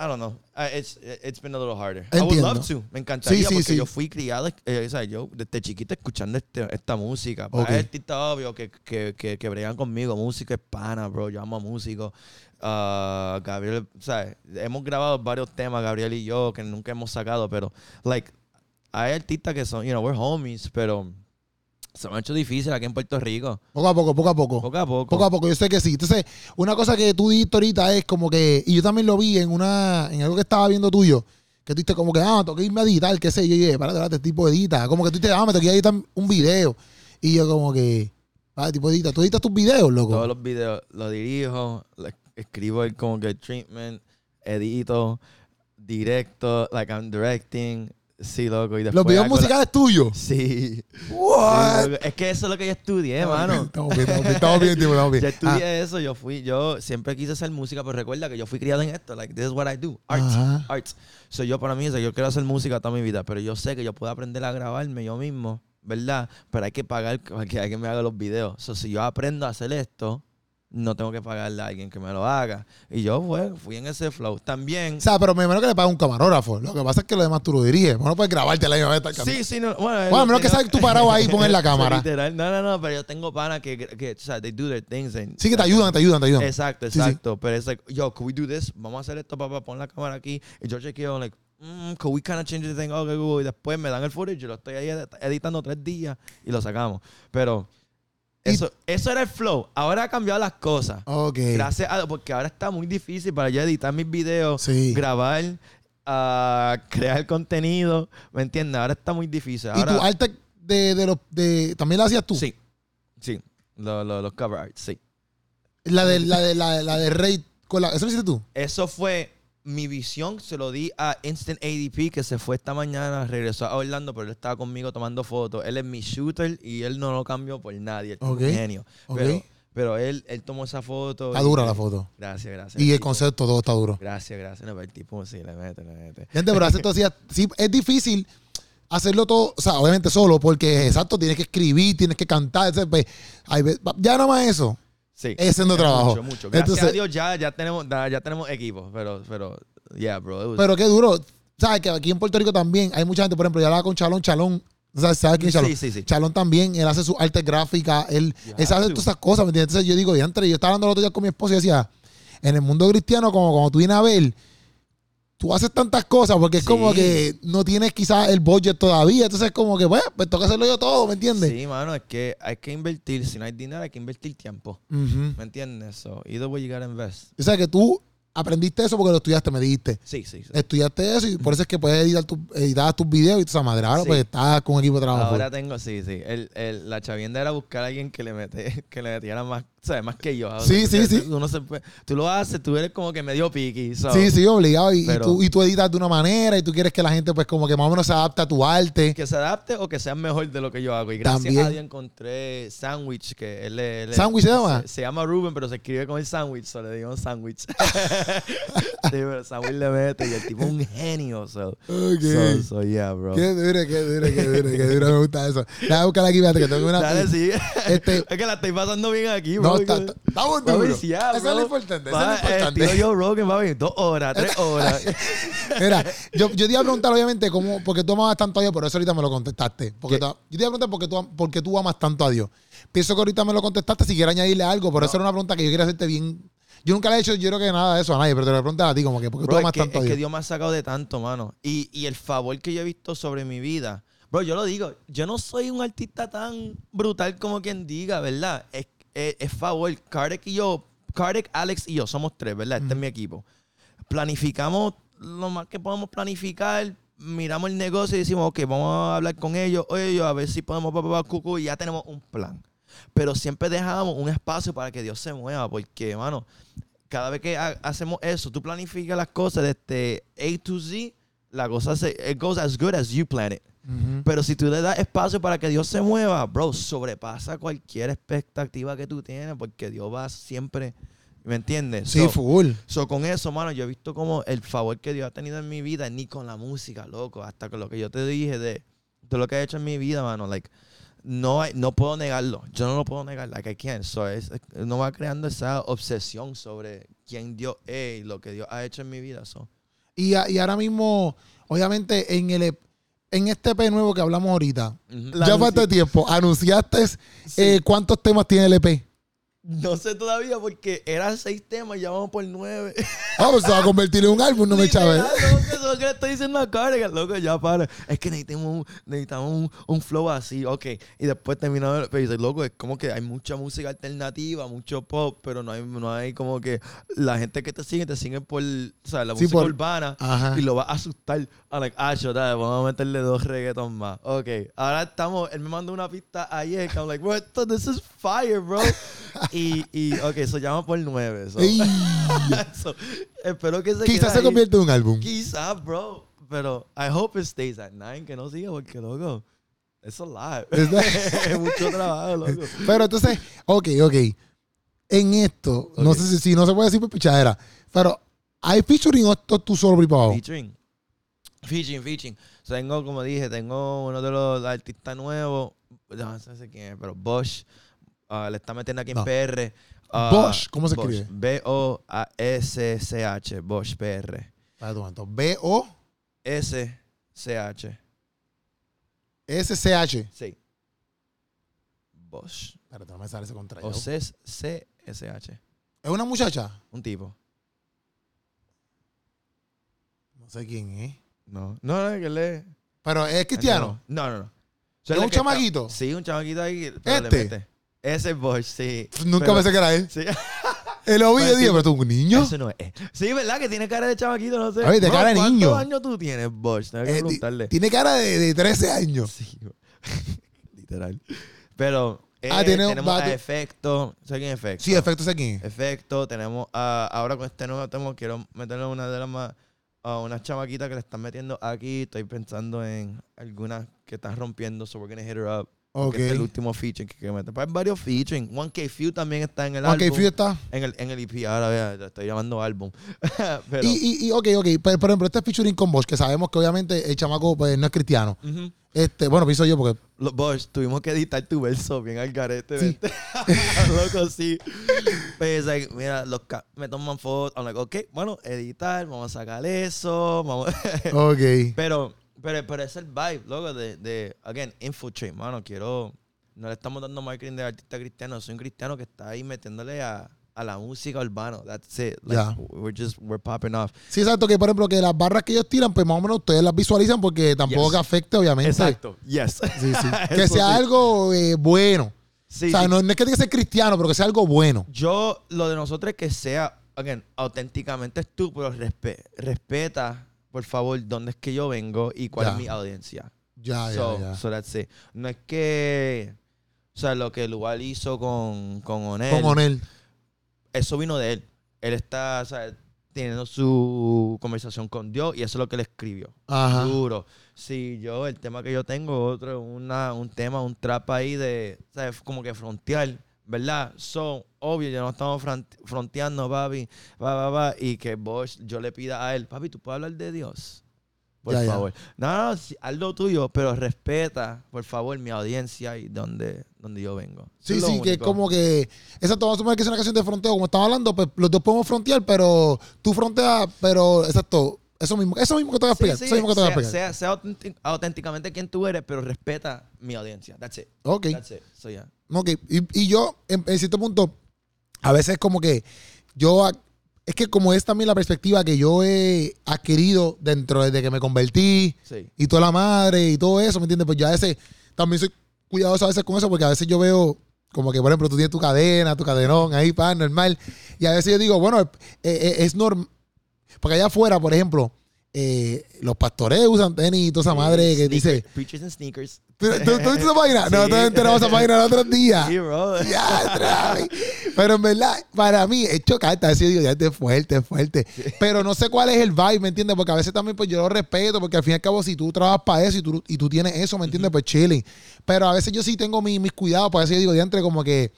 [SPEAKER 2] I don't know, uh, it's, it's been a little harder. I would
[SPEAKER 1] Entiendo.
[SPEAKER 2] love to, me encantaría
[SPEAKER 1] Sí, sí,
[SPEAKER 2] porque
[SPEAKER 1] sí.
[SPEAKER 2] yo fui criado, eh, o sea, yo desde chiquito escuchando este- esta música. Para
[SPEAKER 1] Ok.
[SPEAKER 2] el artista obvio que, que, que, que bregan conmigo, música hispana, bro, yo amo a músicos. Ah, Gabriel, ¿sabes? Hemos grabado varios temas, Gabriel y yo, que nunca hemos sacado, pero, like, hay artistas que son, you know, we're homies, pero se me ha hecho difícil aquí en Puerto Rico.
[SPEAKER 1] Poco a poco, poco a poco.
[SPEAKER 2] Poco a poco.
[SPEAKER 1] Poco a poco, yo sé que sí. Entonces, una cosa que tú dijiste ahorita es como que, y yo también lo vi en una, en algo que estaba viendo tuyo, que tú dijiste como que, ah, tengo que irme a editar, qué sé yo, y yo, para este tipo edita. Como que tú dijiste, ah, me tengo que editar un video. Y yo como que, ah, tipo edita. Tú editas tus videos, loco.
[SPEAKER 2] Todos los videos los dirijo, escribo el como que treatment, edito, directo, like I'm directing. Sí, loco. Y después
[SPEAKER 1] los videos musicales tuyos.
[SPEAKER 2] Sí.
[SPEAKER 1] What?
[SPEAKER 2] Sí. Es que eso es lo que yo estudié, mano.
[SPEAKER 1] Estamos bien, estamos bien, estamos bien.
[SPEAKER 2] Yo estudié
[SPEAKER 1] Ah,
[SPEAKER 2] eso, yo fui, yo siempre quise hacer música, pero recuerda que yo fui criado en esto, like this is what I do, art,
[SPEAKER 1] Ajá.
[SPEAKER 2] arts. So yo para mí, o sea, yo quiero hacer música toda mi vida, pero yo sé que yo puedo aprender a grabarme yo mismo, ¿verdad? Pero hay que pagar para que alguien me haga los videos. So si yo aprendo a hacer esto, no tengo que pagarle a alguien que me lo haga. Y yo fue, fui en ese flow. También.
[SPEAKER 1] o sea, pero me imagino que le paga un camarógrafo. Lo que pasa es que lo demás tú lo diriges. Bueno, puedes grabarte la misma vez.
[SPEAKER 2] Sí, sí, no. Bueno,
[SPEAKER 1] Bueno, a menos que sabes tú parado ahí y pones la cámara.
[SPEAKER 2] Literal. No, no, no, pero yo tengo panas que, que, o sea, they do their things. and-
[SPEAKER 1] Sí que te ayudan, te ayudan, te ayudan.
[SPEAKER 2] Exacto,
[SPEAKER 1] Sí, sí.
[SPEAKER 2] exacto. Pero es like, yo, could we do this? Vamos a hacer esto, papá, pon la cámara aquí. Y yo chequeo, like, mm, could we kind of change the thing? Okay, cool. Y después me dan el footage, yo lo estoy ahí edit- editando tres días y lo sacamos. Pero eso, eso era el flow. Ahora ha cambiado las cosas.
[SPEAKER 1] Ok.
[SPEAKER 2] Gracias a porque ahora está muy difícil para yo editar mis videos,
[SPEAKER 1] Sí.
[SPEAKER 2] grabar, ah, crear contenido. ¿Me entiendes? Ahora está muy difícil.
[SPEAKER 1] Y
[SPEAKER 2] Ahora,
[SPEAKER 1] tu arte de, de los de también la hacías tú.
[SPEAKER 2] Sí, sí. Lo- lo- los cover art, sí.
[SPEAKER 1] La de la de la, la de Rey con la, ¿Eso lo hiciste tú?
[SPEAKER 2] Eso fue mi visión, se lo di a Instant ADP, que se fue esta mañana, regresó a Orlando, pero él estaba conmigo tomando fotos. Él es mi shooter y él no lo cambió por nadie. Él es un genio. Pero, pero él, él tomó esa foto.
[SPEAKER 1] Está dura la foto.
[SPEAKER 2] Gracias, gracias.
[SPEAKER 1] Y el
[SPEAKER 2] tipo.
[SPEAKER 1] concepto todo está duro.
[SPEAKER 2] Gracias, gracias. No, pero el tipo sí, le mete, le mete.
[SPEAKER 1] Gente, pero hacer todo así, sí, es difícil hacerlo todo, o sea, obviamente solo, porque exacto, tienes que escribir, tienes que cantar, entonces, pues, ya nada más eso.
[SPEAKER 2] Sí.
[SPEAKER 1] Es haciendo
[SPEAKER 2] Es
[SPEAKER 1] trabajo.
[SPEAKER 2] Mucho, mucho. Gracias
[SPEAKER 1] Entonces-
[SPEAKER 2] a Dios ya, ya, tenemos, ya, ya tenemos equipo, pero, pero, yeah, bro.
[SPEAKER 1] Pero qué duro. ¿Sabes? Que aquí en Puerto Rico también hay mucha gente, por ejemplo, yo hablaba con Chalón, Chalón. ¿Sabes, ¿Sabes quién es Chalón?
[SPEAKER 2] Sí, sí, sí.
[SPEAKER 1] Chalón también, él hace su arte gráfica, él, él
[SPEAKER 2] to.
[SPEAKER 1] todas esas cosas, ¿me entiendes? Entonces yo digo, y antes, yo estaba hablando el otro día con mi esposa y decía, en el mundo cristiano, como cuando tú vienes a ver, tú haces tantas cosas porque es
[SPEAKER 2] Sí.
[SPEAKER 1] como que no tienes quizás el budget todavía, entonces es como que, pues, pues toca hacerlo yo todo, ¿me entiendes?
[SPEAKER 2] Sí, mano, es que hay que invertir. Si no hay dinero, hay que invertir tiempo. ¿Me entiendes? So, either way you gotta invest.
[SPEAKER 1] O sea que tú, aprendiste eso porque lo estudiaste, me dijiste.
[SPEAKER 2] Sí, sí. sí.
[SPEAKER 1] Estudiaste eso y por eso es que puedes editar, tu, editar tus videos y tu esa madre. Ahora
[SPEAKER 2] Sí.
[SPEAKER 1] pues estás con un equipo de trabajo.
[SPEAKER 2] Ahora tengo, sí, sí. El, el, la chavienda era buscar a alguien que le mete, que le metiera más, ¿sabes? Más que yo. O
[SPEAKER 1] Sí, sí, sí.
[SPEAKER 2] uno se tú lo haces, tú eres como que medio piqui. so-
[SPEAKER 1] Sí, sí, obligado. Y, y
[SPEAKER 2] Pero-
[SPEAKER 1] tú, y tú editas de una manera y tú quieres que la gente pues como que más o menos se adapte a tu arte.
[SPEAKER 2] Que se adapte o que sea mejor de lo que yo hago. Y gracias
[SPEAKER 1] También.
[SPEAKER 2] a Dios encontré Sandwich, que él,
[SPEAKER 1] ¿Sandwich se llama?
[SPEAKER 2] Se, se llama Ruben, pero se escribe con el sandwich, so le digo Sandwich. sí, pero Sandwich le mete y el tipo es un genio. So,
[SPEAKER 1] Ok.
[SPEAKER 2] so, so, yeah, bro.
[SPEAKER 1] Qué duro, qué duro, qué duro, qué duro. Me gusta eso. Déjame buscar aquí, fíjate que tengo una...
[SPEAKER 2] Dale, sí.
[SPEAKER 1] Este-
[SPEAKER 2] es que la estoy pasando bien aquí, bro.
[SPEAKER 1] No, está, está, estamos duros.
[SPEAKER 2] ya,
[SPEAKER 1] Eso es lo importante, eso
[SPEAKER 2] Va,
[SPEAKER 1] es lo
[SPEAKER 2] eh,
[SPEAKER 1] importante.
[SPEAKER 2] Joe Rogan, papi, dos horas, tres horas.
[SPEAKER 1] Mira, yo, yo te iba a preguntar, obviamente, cómo, porque tú amabas tanto a Dios, por eso ahorita me lo contestaste. Porque yo te iba a preguntar por qué tú, por qué tú amas tanto a Dios. Pienso que ahorita me lo contestaste si quieres añadirle algo, pero
[SPEAKER 2] No.
[SPEAKER 1] eso era una pregunta que yo quería hacerte bien. Yo nunca le he hecho, yo creo que nada de eso a nadie, pero te lo voy a a ti, como que, ¿por qué
[SPEAKER 2] Bro,
[SPEAKER 1] tú amas
[SPEAKER 2] que,
[SPEAKER 1] tanto a
[SPEAKER 2] es que
[SPEAKER 1] Dios?
[SPEAKER 2] Dios me ha sacado de tanto, mano. Y, y el favor que yo he visto sobre mi vida. Bro, yo lo digo, yo no soy un artista tan brutal como quien diga, ¿verdad? Es, es, es favor. Kardec y yo, Kardec, Alex y yo somos tres, ¿verdad? Este es mi equipo. Planificamos lo más que podemos planificar. Miramos el negocio y decimos, ok, vamos a hablar con ellos, ellos, a ver si podemos, pa, pa, pa, cucu, y ya tenemos un plan. Pero siempre dejamos un espacio para que Dios se mueva, porque, mano, cada vez que ha- hacemos eso, tú planificas las cosas desde A to Z, la cosa se, it goes as good as you plan it. Pero si tú le das espacio para que Dios se mueva, bro, sobrepasa cualquier expectativa que tú tienes, porque Dios va siempre, ¿me entiendes?
[SPEAKER 1] Sí,
[SPEAKER 2] So-
[SPEAKER 1] full.
[SPEAKER 2] So, con eso, mano, yo he visto como el favor que Dios ha tenido en mi vida, ni con la música, loco, hasta con lo que yo te dije de, de lo que he hecho en mi vida, mano, like, no, hay, no puedo negarlo, yo no lo puedo negar, like I can't, so, es, no va creando esa obsesión sobre quién Dios es y lo que Dios ha hecho en mi vida, so.
[SPEAKER 1] Y, a- y ahora mismo, obviamente, en el en este EP nuevo que hablamos ahorita, ya
[SPEAKER 2] anunci-
[SPEAKER 1] falta tiempo, anunciaste
[SPEAKER 2] Sí.
[SPEAKER 1] eh, cuántos temas tiene el EP.
[SPEAKER 2] No sé todavía porque eran seis temas, ya vamos por nueve.
[SPEAKER 1] Ah, pues se va a convertir en un álbum, no me chaves.
[SPEAKER 2] loco, Eso es lo que le estoy diciendo a loco, ya para. Es que necesitamos un, necesitamos un, un flow así, ok. Y después terminado, pero dice, loco, es como que hay mucha música alternativa, mucho pop, pero no hay, no hay como que la gente que te sigue, te sigue por, o sea, la
[SPEAKER 1] Sí,
[SPEAKER 2] música
[SPEAKER 1] por-
[SPEAKER 2] urbana.
[SPEAKER 1] Ajá.
[SPEAKER 2] Y lo va a asustar. A like, ah, yo, dale, vamos a meterle dos reggaetons más. Ok. Ahora estamos, él me mandó una pista ayer que I'm like, what, this is fire, bro. y, y, ok, eso llama por nueve. So. Espero que se
[SPEAKER 1] Quizás se
[SPEAKER 2] ahí.
[SPEAKER 1] convierte en un álbum.
[SPEAKER 2] Quizás, bro. Pero I hope it stays at nine, que no siga porque, loco, es a lot. Es mucho trabajo, loco.
[SPEAKER 1] Pero entonces, ok, ok. En esto, no sé si, si no se puede decir por pichadera, pero ¿hay featuring o esto tú solo abajo?
[SPEAKER 2] Featuring. Featuring, featuring. So, tengo, como dije, tengo uno de los artistas nuevos, no sé quién es, pero Bosch, ah, le está metiendo aquí en
[SPEAKER 1] No.
[SPEAKER 2] PR. ah,
[SPEAKER 1] Bosch, ¿cómo se
[SPEAKER 2] Bosch,
[SPEAKER 1] escribe?
[SPEAKER 2] B-O-S-C-H, Bosch PR.
[SPEAKER 1] Momento. B-O-S-C-H.
[SPEAKER 2] S-C-H, sí. Bosch.
[SPEAKER 1] Espérate, no me sale ese contra.
[SPEAKER 2] O C-S-H.
[SPEAKER 1] ¿Es una muchacha?
[SPEAKER 2] Un tipo.
[SPEAKER 1] No sé quién es.
[SPEAKER 2] No, no, no, que le.
[SPEAKER 1] Pero es cristiano.
[SPEAKER 2] No, no, no.
[SPEAKER 1] ¿Es un chamaquito?
[SPEAKER 2] Sí, un chamaquito ahí. pero le
[SPEAKER 1] ¿Este?
[SPEAKER 2] mete. Ese es Bosch, sí.
[SPEAKER 1] Nunca
[SPEAKER 2] Pero-
[SPEAKER 1] pensé que era él.
[SPEAKER 2] Sí.
[SPEAKER 1] El
[SPEAKER 2] Pero
[SPEAKER 1] y dije, pero tú un niño.
[SPEAKER 2] Ese no es. Sí, ¿verdad? Que tiene cara de chamaquito, no sé.
[SPEAKER 1] Oye, de cara de niño.
[SPEAKER 2] ¿Cuántos años tú tienes, Bosch? Tengo que
[SPEAKER 1] Eh,
[SPEAKER 2] preguntarle.
[SPEAKER 1] tiene cara de, de 13 años.
[SPEAKER 2] Sí, literal. Pero eh,
[SPEAKER 1] Ah, tiene un
[SPEAKER 2] tenemos a Efecto. ¿Sabes quién Efecto?
[SPEAKER 1] Sí, efecto sé quién.
[SPEAKER 2] Efecto, tenemos a, ahora con este nuevo tema, quiero meterle una de las más, a unas chamaquitas que le están metiendo aquí. Estoy pensando en algunas que están rompiendo, so we're gonna hit her up.
[SPEAKER 1] Ok.
[SPEAKER 2] Que es el último featuring que, que mete. Pues hay varios featuring. 1K Few también está en el álbum.
[SPEAKER 1] Few está.
[SPEAKER 2] En el, en el EP, ahora vea, estoy llamando álbum. Pero,
[SPEAKER 1] Y, y, y, ok, ok. Pero, por ejemplo, este featuring con Bosch, que sabemos que obviamente el chamaco pues, no es cristiano. Este, bueno, pienso yo porque.
[SPEAKER 2] Los Bosch, tuvimos que editar tu verso bien al garete.
[SPEAKER 1] Sí.
[SPEAKER 2] Loco, sí. Pues, like, mira, los me toman fotos. I'm like, ok, bueno, editar, vamos a sacar eso. Vamos.
[SPEAKER 1] Ok.
[SPEAKER 2] pero, pero, pero es el vibe, loco, de, de, again, infiltrate, mano. Quiero, no le estamos dando marketing de artista cristiano. Soy un cristiano que está ahí metiéndole a, a la música urbana. That's it. Like,
[SPEAKER 1] Ya.
[SPEAKER 2] We're just, we're popping off.
[SPEAKER 1] Sí, exacto, que por ejemplo, que las barras que ellos tiran, pues más o menos ustedes las visualizan porque tampoco
[SPEAKER 2] Yes.
[SPEAKER 1] que afecte, obviamente.
[SPEAKER 2] Exacto. Yes.
[SPEAKER 1] Sí, sí. que sea
[SPEAKER 2] sí.
[SPEAKER 1] algo eh, bueno.
[SPEAKER 2] Sí,
[SPEAKER 1] o sea,
[SPEAKER 2] sí.
[SPEAKER 1] no, no es que tenga que ser cristiano, pero que sea algo bueno.
[SPEAKER 2] Yo, lo de nosotros es que sea again, auténticamente es tú, pero respe- respeta, por favor, dónde es que yo vengo y cuál
[SPEAKER 1] Ya.
[SPEAKER 2] es mi audiencia.
[SPEAKER 1] Ya,
[SPEAKER 2] so,
[SPEAKER 1] ya, ya.
[SPEAKER 2] so that's it. No es que, o sea, lo que Lugar hizo con, con Onel,
[SPEAKER 1] Con Onel.
[SPEAKER 2] eso vino de él. Él está, o sea, teniendo su conversación con Dios y eso es lo que él escribió.
[SPEAKER 1] Ajá.
[SPEAKER 2] Duro. Sí, yo, el tema que yo tengo, otro, una, un tema, un trap ahí de, ¿sabes? Como que frontear, ¿verdad? So, obvio, ya no estamos fron- fronteando, papi, va, va, va, y que vos, yo le pida a él, papi, ¿tú puedes hablar de Dios? Por
[SPEAKER 1] Ya, ya.
[SPEAKER 2] favor. No, no, sí, haz lo tuyo, pero respeta, por favor, mi audiencia y donde, donde yo vengo.
[SPEAKER 1] Sí,
[SPEAKER 2] es
[SPEAKER 1] sí, que es
[SPEAKER 2] único.
[SPEAKER 1] como que. Exacto, vamos a suponer que es una canción de fronteo. Como estaba hablando, pues los dos podemos frontear, pero tú fronteas, pero exacto. Eso mismo, eso mismo que te voy a
[SPEAKER 2] Sí,
[SPEAKER 1] explicar.
[SPEAKER 2] sí,
[SPEAKER 1] eso mismo que te voy a
[SPEAKER 2] sea,
[SPEAKER 1] explicar.
[SPEAKER 2] sea, sea auténtic- auténticamente quien tú eres, pero respeta mi audiencia. That's it.
[SPEAKER 1] ok.
[SPEAKER 2] That's it. So, yeah.
[SPEAKER 1] Ok, y, y yo, en, en cierto punto, a veces como que yo, es que como es también la perspectiva que yo he adquirido dentro desde que me convertí
[SPEAKER 2] Sí.
[SPEAKER 1] y toda la madre y todo eso, ¿me entiendes? Pues yo a veces también soy cuidadoso a veces con eso porque a veces yo veo como que, por ejemplo, tú tienes tu cadena, tu cadenón ahí, pan, normal. Y a veces yo digo, bueno, eh, eh, es normal. Porque allá afuera, por ejemplo, eh, los pastores usan tenis y toda esa madre que
[SPEAKER 2] Sneaker-
[SPEAKER 1] dice...
[SPEAKER 2] Preachers and sneakers.
[SPEAKER 1] ¿Tú, tú, tú viste esa página? No,
[SPEAKER 2] Sí.
[SPEAKER 1] te enteramos esa página el otro día.
[SPEAKER 2] Sí, bro.
[SPEAKER 1] Ya. Pero en verdad, para mí es chocante. Así digo, ya es fuerte, es fuerte. Pero no sé cuál es el vibe, ¿me entiendes? Porque a veces también pues yo lo respeto, porque al fin y al cabo, si tú trabajas para eso y tú, y tú tienes eso, ¿me entiendes? Pues chilling. Pero a veces yo sí tengo mi- mis cuidados, porque así yo digo, diantre, como que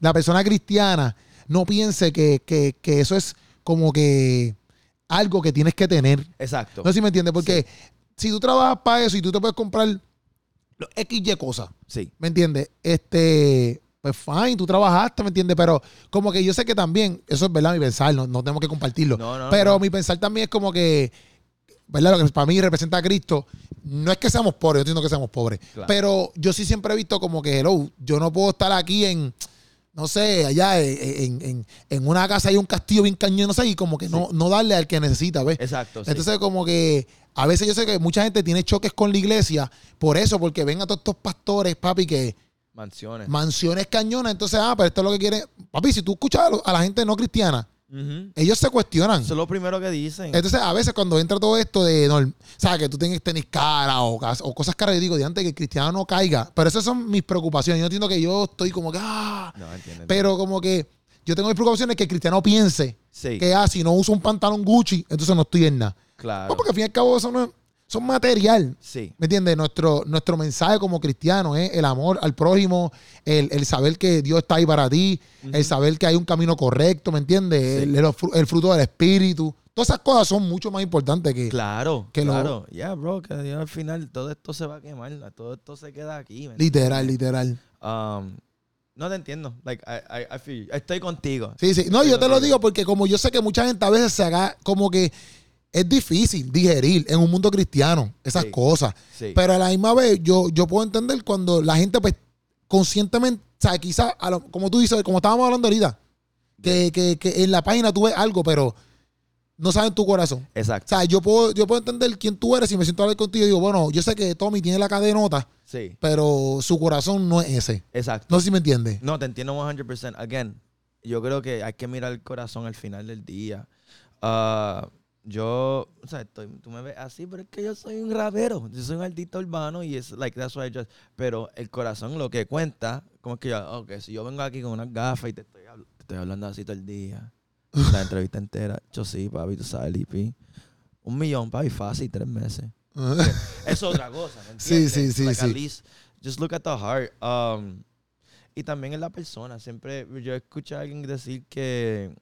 [SPEAKER 1] la persona cristiana no piense que, que, que eso es como que algo que tienes que tener.
[SPEAKER 2] Exacto.
[SPEAKER 1] No sé si me entiendes, porque si tú trabajas para eso y tú te puedes comprar los XY cosas,
[SPEAKER 2] Sí.
[SPEAKER 1] ¿me entiendes? Este, pues fine, tú trabajaste, ¿me entiendes? Pero como que yo sé que también, eso es verdad mi pensar, no, no tenemos que compartirlo.
[SPEAKER 2] No, no,
[SPEAKER 1] pero mi pensar también es como que, ¿verdad? Lo que para mí representa a Cristo, no es que seamos pobres, yo entiendo que seamos pobres,
[SPEAKER 2] Claro.
[SPEAKER 1] pero yo sí siempre he visto como que, hello, yo no puedo estar aquí en, no sé, allá en, en- en una casa hay un castillo bien cañón, no sé, y como que no, no darle al que necesita, ¿ves?
[SPEAKER 2] Exacto. sí.
[SPEAKER 1] Entonces, como que a veces yo sé que mucha gente tiene choques con la iglesia por eso, porque ven a todos estos pastores, papi, que
[SPEAKER 2] Mansiones.
[SPEAKER 1] mansiones cañonas. Entonces, ah, pero esto es lo que quieren. Papi, si tú escuchas a la gente no cristiana, Ellos se cuestionan.
[SPEAKER 2] Eso es lo primero que dicen.
[SPEAKER 1] Entonces, a veces cuando entra todo esto de, norm- ¿sabes? Que tú tienes tenis cara o, cosas caras, yo digo, de antes que el cristiano no caiga. Pero esas son mis preocupaciones. Yo entiendo que yo estoy como que, ah,
[SPEAKER 2] No, entiendo.
[SPEAKER 1] pero como que yo tengo mis preocupaciones que el cristiano piense
[SPEAKER 2] Sí,
[SPEAKER 1] que, ah, si no uso un pantalón Gucci, entonces no estoy en nada.
[SPEAKER 2] claro.
[SPEAKER 1] No, porque al fin y al cabo eso no es, son material.
[SPEAKER 2] Sí.
[SPEAKER 1] ¿Me entiendes? Nuestro, nuestro mensaje como cristiano es el amor al prójimo, el, el saber que Dios está ahí para ti, el saber que hay un camino correcto, ¿me entiendes?
[SPEAKER 2] Sí.
[SPEAKER 1] El, el fru- el fruto del espíritu. Todas esas cosas son mucho más importantes que...
[SPEAKER 2] Claro,
[SPEAKER 1] que lo-
[SPEAKER 2] claro. Ya, bro, que al final todo esto se va a quemar. Todo esto se queda aquí. ¿me
[SPEAKER 1] Literal, literal.
[SPEAKER 2] Um, no te entiendo. Like, I, I, I feel you. Estoy contigo.
[SPEAKER 1] Sí, sí. No,
[SPEAKER 2] Estoy
[SPEAKER 1] yo te lo digo porque como yo sé que mucha gente a veces se haga como que es difícil digerir en un mundo cristiano esas
[SPEAKER 2] Sí.
[SPEAKER 1] cosas.
[SPEAKER 2] Sí.
[SPEAKER 1] Pero a la misma vez, yo, yo puedo entender cuando la gente, pues, conscientemente, o sea, quizás, como tú dices, como estábamos hablando ahorita, que, que, que en la página tú ves algo, pero no sabes en tu corazón. O
[SPEAKER 2] Exacto.
[SPEAKER 1] sea, yo puedo, yo puedo entender quién tú eres y me siento a hablar contigo y digo, bueno, yo sé que Tommy tiene la cadenota,
[SPEAKER 2] Sí.
[SPEAKER 1] pero su corazón no es ese.
[SPEAKER 2] Exacto.
[SPEAKER 1] No sé si me entiendes.
[SPEAKER 2] No, te entiendo 100%. Again, yo creo que hay que mirar el corazón al final del día. Ah, yo, o sea, estoy- tú me ves así, pero es que yo soy un rapero. Yo soy un artista urbano y es like, that's why I just. Pero el corazón lo que cuenta, como es que yo, ok, si yo vengo aquí con unas gafas y te estoy, te estoy hablando así todo el día, la entrevista entera, yo sí, papi, tú sabes, Lipi. Un millón, papi, fácil, tres meses. Es otra cosa, ¿me
[SPEAKER 1] Sí,
[SPEAKER 2] entiendes?
[SPEAKER 1] sí, sí,
[SPEAKER 2] Like, at
[SPEAKER 1] sí.
[SPEAKER 2] least, just look at the heart. Um, y también en la persona. Siempre yo escuché a alguien decir que,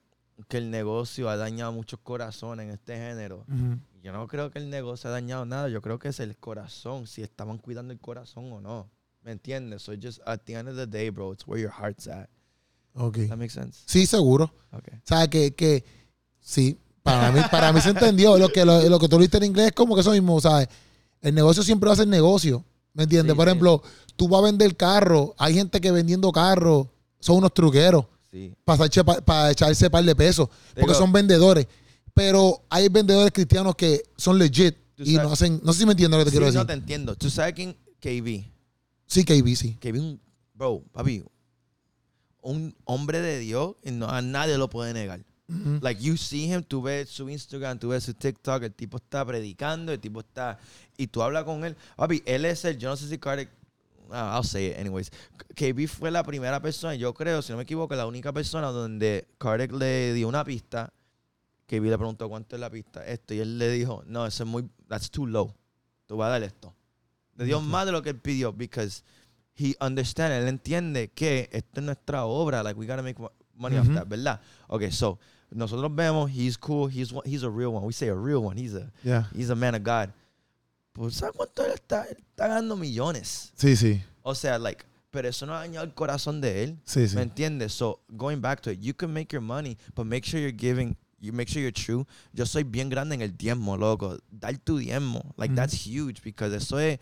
[SPEAKER 2] que el negocio ha dañado muchos corazones en este género. Yo no creo que el negocio ha dañado nada. Yo creo que es el corazón, si estaban cuidando el corazón o no. ¿Me entiendes? So just at the end of the day, bro, it's where your heart's at.
[SPEAKER 1] Ok.
[SPEAKER 2] That makes sense?
[SPEAKER 1] Sí, seguro.
[SPEAKER 2] Okay.
[SPEAKER 1] O sea, que, que sí, para mí, para mí se entendió. Lo que, lo, lo que tú viste en inglés es como que eso mismo, ¿sabes? El negocio siempre va a ser negocio. ¿Me entiendes?
[SPEAKER 2] Sí,
[SPEAKER 1] Por
[SPEAKER 2] sí.
[SPEAKER 1] ejemplo, tú vas a vender carro. Hay gente que vendiendo carros son unos truqueros
[SPEAKER 2] Sí.
[SPEAKER 1] para, echarse- para echarse par de pesos. Porque son vendedores. Pero hay vendedores cristianos que son legit y
[SPEAKER 2] sabes-
[SPEAKER 1] no hacen. No sé si me entiendes lo que te
[SPEAKER 2] Sí,
[SPEAKER 1] quiero
[SPEAKER 2] no
[SPEAKER 1] decir.
[SPEAKER 2] te entiendo. ¿Tú sabes quién? KB.
[SPEAKER 1] Sí, KB, sí.
[SPEAKER 2] KB, un, bro, papi, un hombre de Dios y no, a nadie lo puede negar. Like you see him, tú ves su Instagram, tú ves su TikTok, el tipo está predicando, el tipo está y tú hablas con él. Papi, él es el, yo no sé si I'll say it anyways. KB fue la primera persona, yo creo, si no me equivoco, la única persona donde Kardec le dio una pista. KB le preguntó cuánto es la pista, esto, y él le dijo, no, eso es muy, that's too low. Tú vas a dar esto. Le dio más de lo que él pidió, because he understands, él entiende que esto es nuestra obra, like we gotta make money off that, ¿verdad? Okay, so nosotros vemos, he's cool, he's he's a real one. We say a real one. He's a
[SPEAKER 1] Yeah.
[SPEAKER 2] he's a man of God. Pues ¿sabes cuánto él está? Él está ganando millones.
[SPEAKER 1] Sí, sí.
[SPEAKER 2] O sea, like, pero eso no ha dañado el corazón de él.
[SPEAKER 1] Sí, sí.
[SPEAKER 2] ¿Me entiendes? So, going back to it, you can make your money, but make sure you're giving, you make sure you're true. Yo soy bien grande en el diezmo, loco. Dar tu diezmo. Like,
[SPEAKER 1] Ujú.
[SPEAKER 2] that's huge because eso es,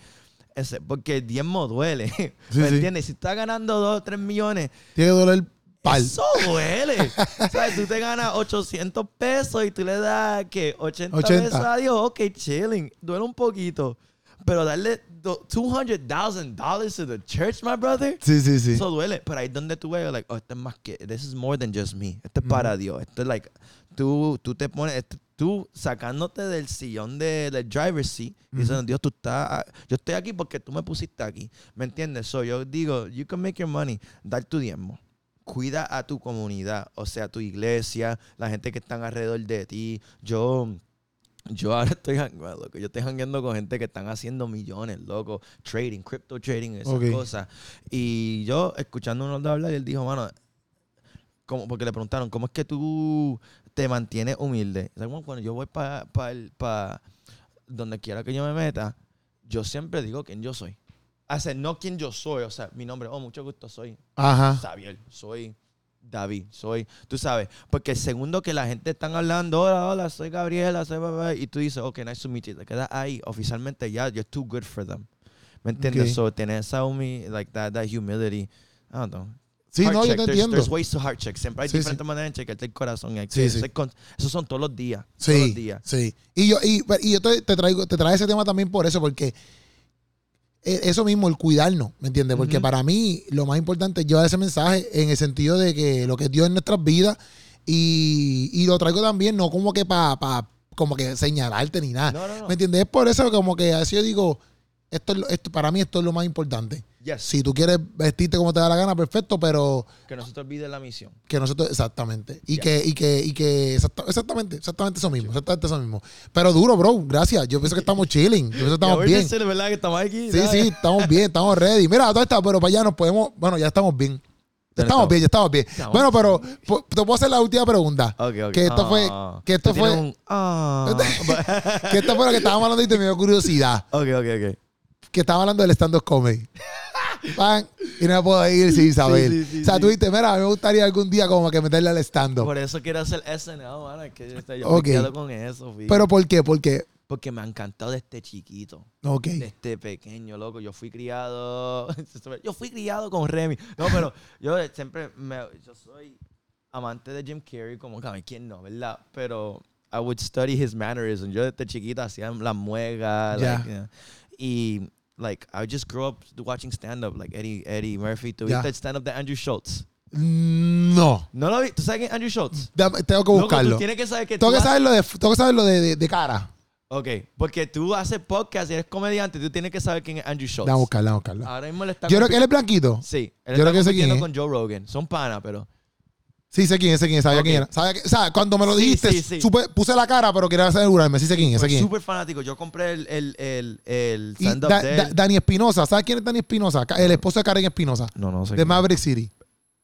[SPEAKER 2] ese- porque el diezmo duele.
[SPEAKER 1] Sí,
[SPEAKER 2] ¿Me
[SPEAKER 1] sí.
[SPEAKER 2] entiendes? Si estás ganando 2 3 millones,
[SPEAKER 1] Tiene que doler pal.
[SPEAKER 2] eso duele. ¿Sabes? Tú te ganas 800 pesos y tú le das, ¿qué? 80,
[SPEAKER 1] 80.
[SPEAKER 2] pesos a Dios. Ok, chilling. Duele un poquito. Pero darle do- $200,000 to the church, my brother.
[SPEAKER 1] Sí, sí, sí.
[SPEAKER 2] Eso duele. Pero ahí donde tú ves, like, oh, esto es más que, this is more than just me. Esto es para Dios. Esto es like, tú, tú te pones, tú sacándote del sillón de, del driver's seat y diciendo, Dios, tú estás, yo estoy aquí porque tú me pusiste aquí. ¿Me entiendes? So, yo digo, you can make your money, dar tu diezmo. Cuida a tu comunidad, o sea, tu iglesia, la gente que están alrededor de ti. Yo, yo ahora estoy, loco, yo estoy jangueando con gente que están haciendo millones, loco, trading, crypto trading, esas
[SPEAKER 1] Ok.
[SPEAKER 2] cosas. Y yo, escuchando uno de hablar, él dijo, mano, ¿cómo? porque le preguntaron, ¿cómo es que tú te mantienes humilde? Como cuando yo voy para donde quiera que yo me meta, yo siempre digo quién yo soy. O sea, no quién yo soy, o sea, mi nombre, oh, mucho gusto, soy
[SPEAKER 1] Ajá.
[SPEAKER 2] Xavier, soy David, soy, tú sabes, porque el segundo que la gente están hablando, hola, hola, soy Gabriela, soy bla, y tú dices, ok, nice to meet you, te quedas ahí, oficialmente ya, you're too good for them. ¿Me entiendes?
[SPEAKER 1] Ok.
[SPEAKER 2] So, tener esa humi, like that, that humility, I don't know.
[SPEAKER 1] Sí,
[SPEAKER 2] Heart
[SPEAKER 1] no, yo
[SPEAKER 2] check.
[SPEAKER 1] te
[SPEAKER 2] There's-
[SPEAKER 1] entiendo.
[SPEAKER 2] There's ways to heart check. Siempre hay
[SPEAKER 1] Sí,
[SPEAKER 2] diferentes
[SPEAKER 1] sí.
[SPEAKER 2] maneras de chequearte el corazón.
[SPEAKER 1] Sí, sí.
[SPEAKER 2] Esos son todos los días. Todos los
[SPEAKER 1] Sí,
[SPEAKER 2] días.
[SPEAKER 1] sí. Y yo, y, y yo te, te traigo, te traigo ese tema también por eso, porque eso mismo, el cuidarnos, ¿me entiendes? Porque para mí lo más importante es llevar ese mensaje en el sentido de que lo que es Dios en nuestras vidas y, y lo traigo también no como que para como que señalarte ni nada.
[SPEAKER 2] No, no, no.
[SPEAKER 1] ¿Me entiendes? Es por eso como que así yo digo, esto, es lo- esto para mí esto es lo más importante.
[SPEAKER 2] Yes.
[SPEAKER 1] Si tú quieres vestirte como te da la gana, perfecto, pero
[SPEAKER 2] Que no se te olvide la misión.
[SPEAKER 1] que nosotros, exactamente. Y
[SPEAKER 2] Ya.
[SPEAKER 1] que, y que, y que, exacta- exactamente, exactamente eso mismo, exactamente eso mismo. Pero duro, bro, gracias. Yo pienso que estamos chilling, yo pienso que estamos bien.
[SPEAKER 2] ahorita sí, de verdad que estamos aquí.
[SPEAKER 1] Sí,
[SPEAKER 2] ¿sabes?
[SPEAKER 1] sí, estamos bien, estamos ready. Mira, todo está, pero para allá nos podemos, bueno, ya estamos bien. Ya estamos
[SPEAKER 2] estamos.
[SPEAKER 1] bien, ya estamos bien.
[SPEAKER 2] Estamos
[SPEAKER 1] Bueno, pero po- te puedo hacer la última pregunta.
[SPEAKER 2] Ok, ok.
[SPEAKER 1] Que esto fue,
[SPEAKER 2] Ah.
[SPEAKER 1] que esto fue,
[SPEAKER 2] un- ah.
[SPEAKER 1] que esto fue lo que estábamos hablando y te me dio curiosidad.
[SPEAKER 2] ok, ok, ok.
[SPEAKER 1] Que estaba hablando del stand-up comedy. Pan, y no me puedo ir sin
[SPEAKER 2] sí, sí,
[SPEAKER 1] o sea, tú dijiste, mira, a mí me gustaría algún día como que meterle al stand-up.
[SPEAKER 2] Por eso quiero hacer SNL, mano. Es que yo, yo me quedo con eso, fíjate.
[SPEAKER 1] Pero ¿por qué? Porque,
[SPEAKER 2] Porque me ha encantado de este chiquito.
[SPEAKER 1] ok.
[SPEAKER 2] De este pequeño, loco. Yo fui criado. Yo fui criado con Remy. No, pero yo siempre. Me, yo soy amante de Jim Carrey, como que quién no, ¿verdad? Pero I would study his mannerisms. Yo desde chiquita hacía las like, you know, y, like, I just grew up watching stand-up, like Eddie, Eddie Murphy. ¿Tú
[SPEAKER 1] Ya.
[SPEAKER 2] viste el stand-up de Andrew Schultz?
[SPEAKER 1] No.
[SPEAKER 2] ¿No lo vi? ¿Tú sabes quién es Andrew Schultz?
[SPEAKER 1] Tengo que
[SPEAKER 2] Loco,
[SPEAKER 1] buscarlo.
[SPEAKER 2] tú tienes que saber que
[SPEAKER 1] Tengo que
[SPEAKER 2] haces-
[SPEAKER 1] saberlo de, tengo que saberlo de, de- de cara.
[SPEAKER 2] Ok, porque tú haces podcast y eres comediante, tú tienes que saber quién es Andrew Schultz.
[SPEAKER 1] Dame a buscarlo, dame a buscarlo.
[SPEAKER 2] Ahora mismo le está
[SPEAKER 1] Yo creo que él es blanquito.
[SPEAKER 2] Sí, él
[SPEAKER 1] Yo
[SPEAKER 2] está
[SPEAKER 1] creo que sé quién
[SPEAKER 2] compitiendo
[SPEAKER 1] es.
[SPEAKER 2] con Joe Rogan. Son pana, pero...
[SPEAKER 1] Sí, sé quién sé quién sabía quién era. Sabía que- o sea, cuando me lo
[SPEAKER 2] Sí,
[SPEAKER 1] dijiste,
[SPEAKER 2] sí, sí.
[SPEAKER 1] supe- puse la cara, pero quería asegurarme. Sí sé quién sé
[SPEAKER 2] Soy
[SPEAKER 1] quién
[SPEAKER 2] súper fanático. Yo compré el, el, el, el
[SPEAKER 1] Y
[SPEAKER 2] stand-up
[SPEAKER 1] Da-
[SPEAKER 2] de
[SPEAKER 1] Da-
[SPEAKER 2] él.
[SPEAKER 1] Dani Espinosa, ¿sabes quién es Dani Espinosa? El esposo de Karen Espinosa,
[SPEAKER 2] no, no sé.
[SPEAKER 1] de
[SPEAKER 2] quién.
[SPEAKER 1] Maverick City.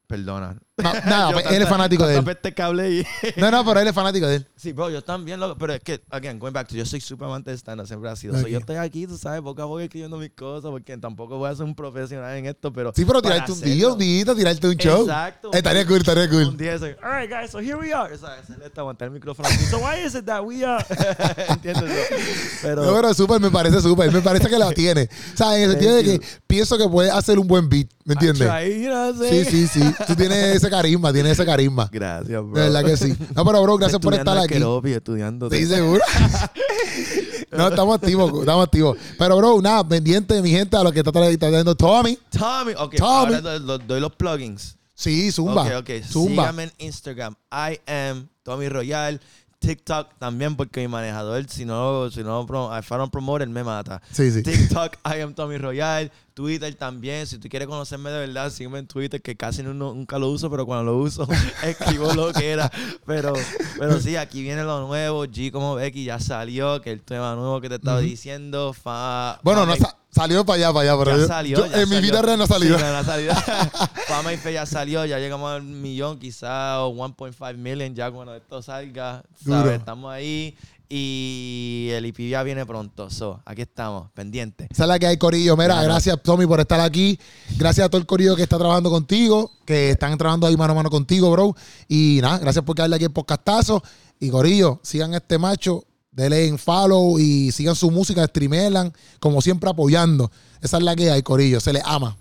[SPEAKER 2] Perdona.
[SPEAKER 1] Ma- Nada,
[SPEAKER 2] Yo
[SPEAKER 1] pues, él es fanático de él.
[SPEAKER 2] peste cable y...
[SPEAKER 1] No, no, pero él es fanático de él.
[SPEAKER 2] Sí, bro, yo también, loco. Pero es que, again, going back to, yo soy súper amante de stand-up, siempre ha sido. So,
[SPEAKER 1] Ok.
[SPEAKER 2] yo estoy aquí, tú sabes, poco a poco escribiendo mis cosas, porque tampoco voy a ser un profesional en esto, pero...
[SPEAKER 1] Sí, pero tirarte un día, un día, tirarte un show.
[SPEAKER 2] Exacto.
[SPEAKER 1] Eh, estaría cool, estaría
[SPEAKER 2] Un
[SPEAKER 1] cool.
[SPEAKER 2] día es like, all right, guys, so here we are. ¿Sabes? Se le está aguantar el micrófono. So why is it that we are? ¿Entiendes? Pero...
[SPEAKER 1] No, pero súper, me parece súper. Me parece que lo tiene. O sea, en el sentido de
[SPEAKER 2] Thank
[SPEAKER 1] que pienso que puede hacer un buen beat. ¿Me entiendes?
[SPEAKER 2] Try, you know
[SPEAKER 1] Sí, sí, sí. Tú tienes ese carisma, tienes ese carisma.
[SPEAKER 2] Gracias, bro.
[SPEAKER 1] De verdad que sí. No, pero bro, gracias por estar aquí.
[SPEAKER 2] Estudiando.
[SPEAKER 1] Sí, seguro. no, estamos activos, estamos activos. Pero, bro, nada, pendiente de mi gente a lo que está tra- está trayendo Tommy.
[SPEAKER 2] Tommy, ok,
[SPEAKER 1] Tommy.
[SPEAKER 2] ahora doy, doy- doy los plugins.
[SPEAKER 1] Sí, Zumba.
[SPEAKER 2] Ok, ok.
[SPEAKER 1] Zumba.
[SPEAKER 2] Síganme en Instagram. I am Tommy Royal. TikTok también, porque mi manejador, si no, si no, if I don't promote, él me mata.
[SPEAKER 1] Sí, sí.
[SPEAKER 2] TikTok, I am Tommy Royal. Twitter también. Si tú quieres conocerme de verdad, sígueme en Twitter, que casi no- nunca lo uso, pero cuando lo uso, escribo lo que era. Pero, pero sí, aquí viene lo nuevo. G como Becky ya salió, que el tema nuevo que te estaba diciendo. Fa,
[SPEAKER 1] Bueno,
[SPEAKER 2] Fama
[SPEAKER 1] no salió para allá, para allá, pero
[SPEAKER 2] ya
[SPEAKER 1] yo-
[SPEAKER 2] salió.
[SPEAKER 1] yo-
[SPEAKER 2] ya
[SPEAKER 1] en mi vida real no ha salido.
[SPEAKER 2] Sí, no, no ha salido. Fama y fe ya salió, ya llegamos al millón, quizá 1.5 million ya cuando esto salga.
[SPEAKER 1] Duro.
[SPEAKER 2] ¿sabes? Estamos ahí y el IP ya viene pronto. So, aquí estamos, pendientes.
[SPEAKER 1] Esa es la que hay, Corillo. Mira,
[SPEAKER 2] Claro.
[SPEAKER 1] gracias, Tommy, por estar aquí. Gracias a todo el Corillo que está trabajando contigo, que están trabajando ahí mano a mano contigo, bro. Y nada, gracias por quedarle aquí en podcastazo. Y Corillo, sigan a este macho, denle en follow y sigan su música, streamelan, como siempre apoyando. Esa es la que hay, Corillo. Se les ama.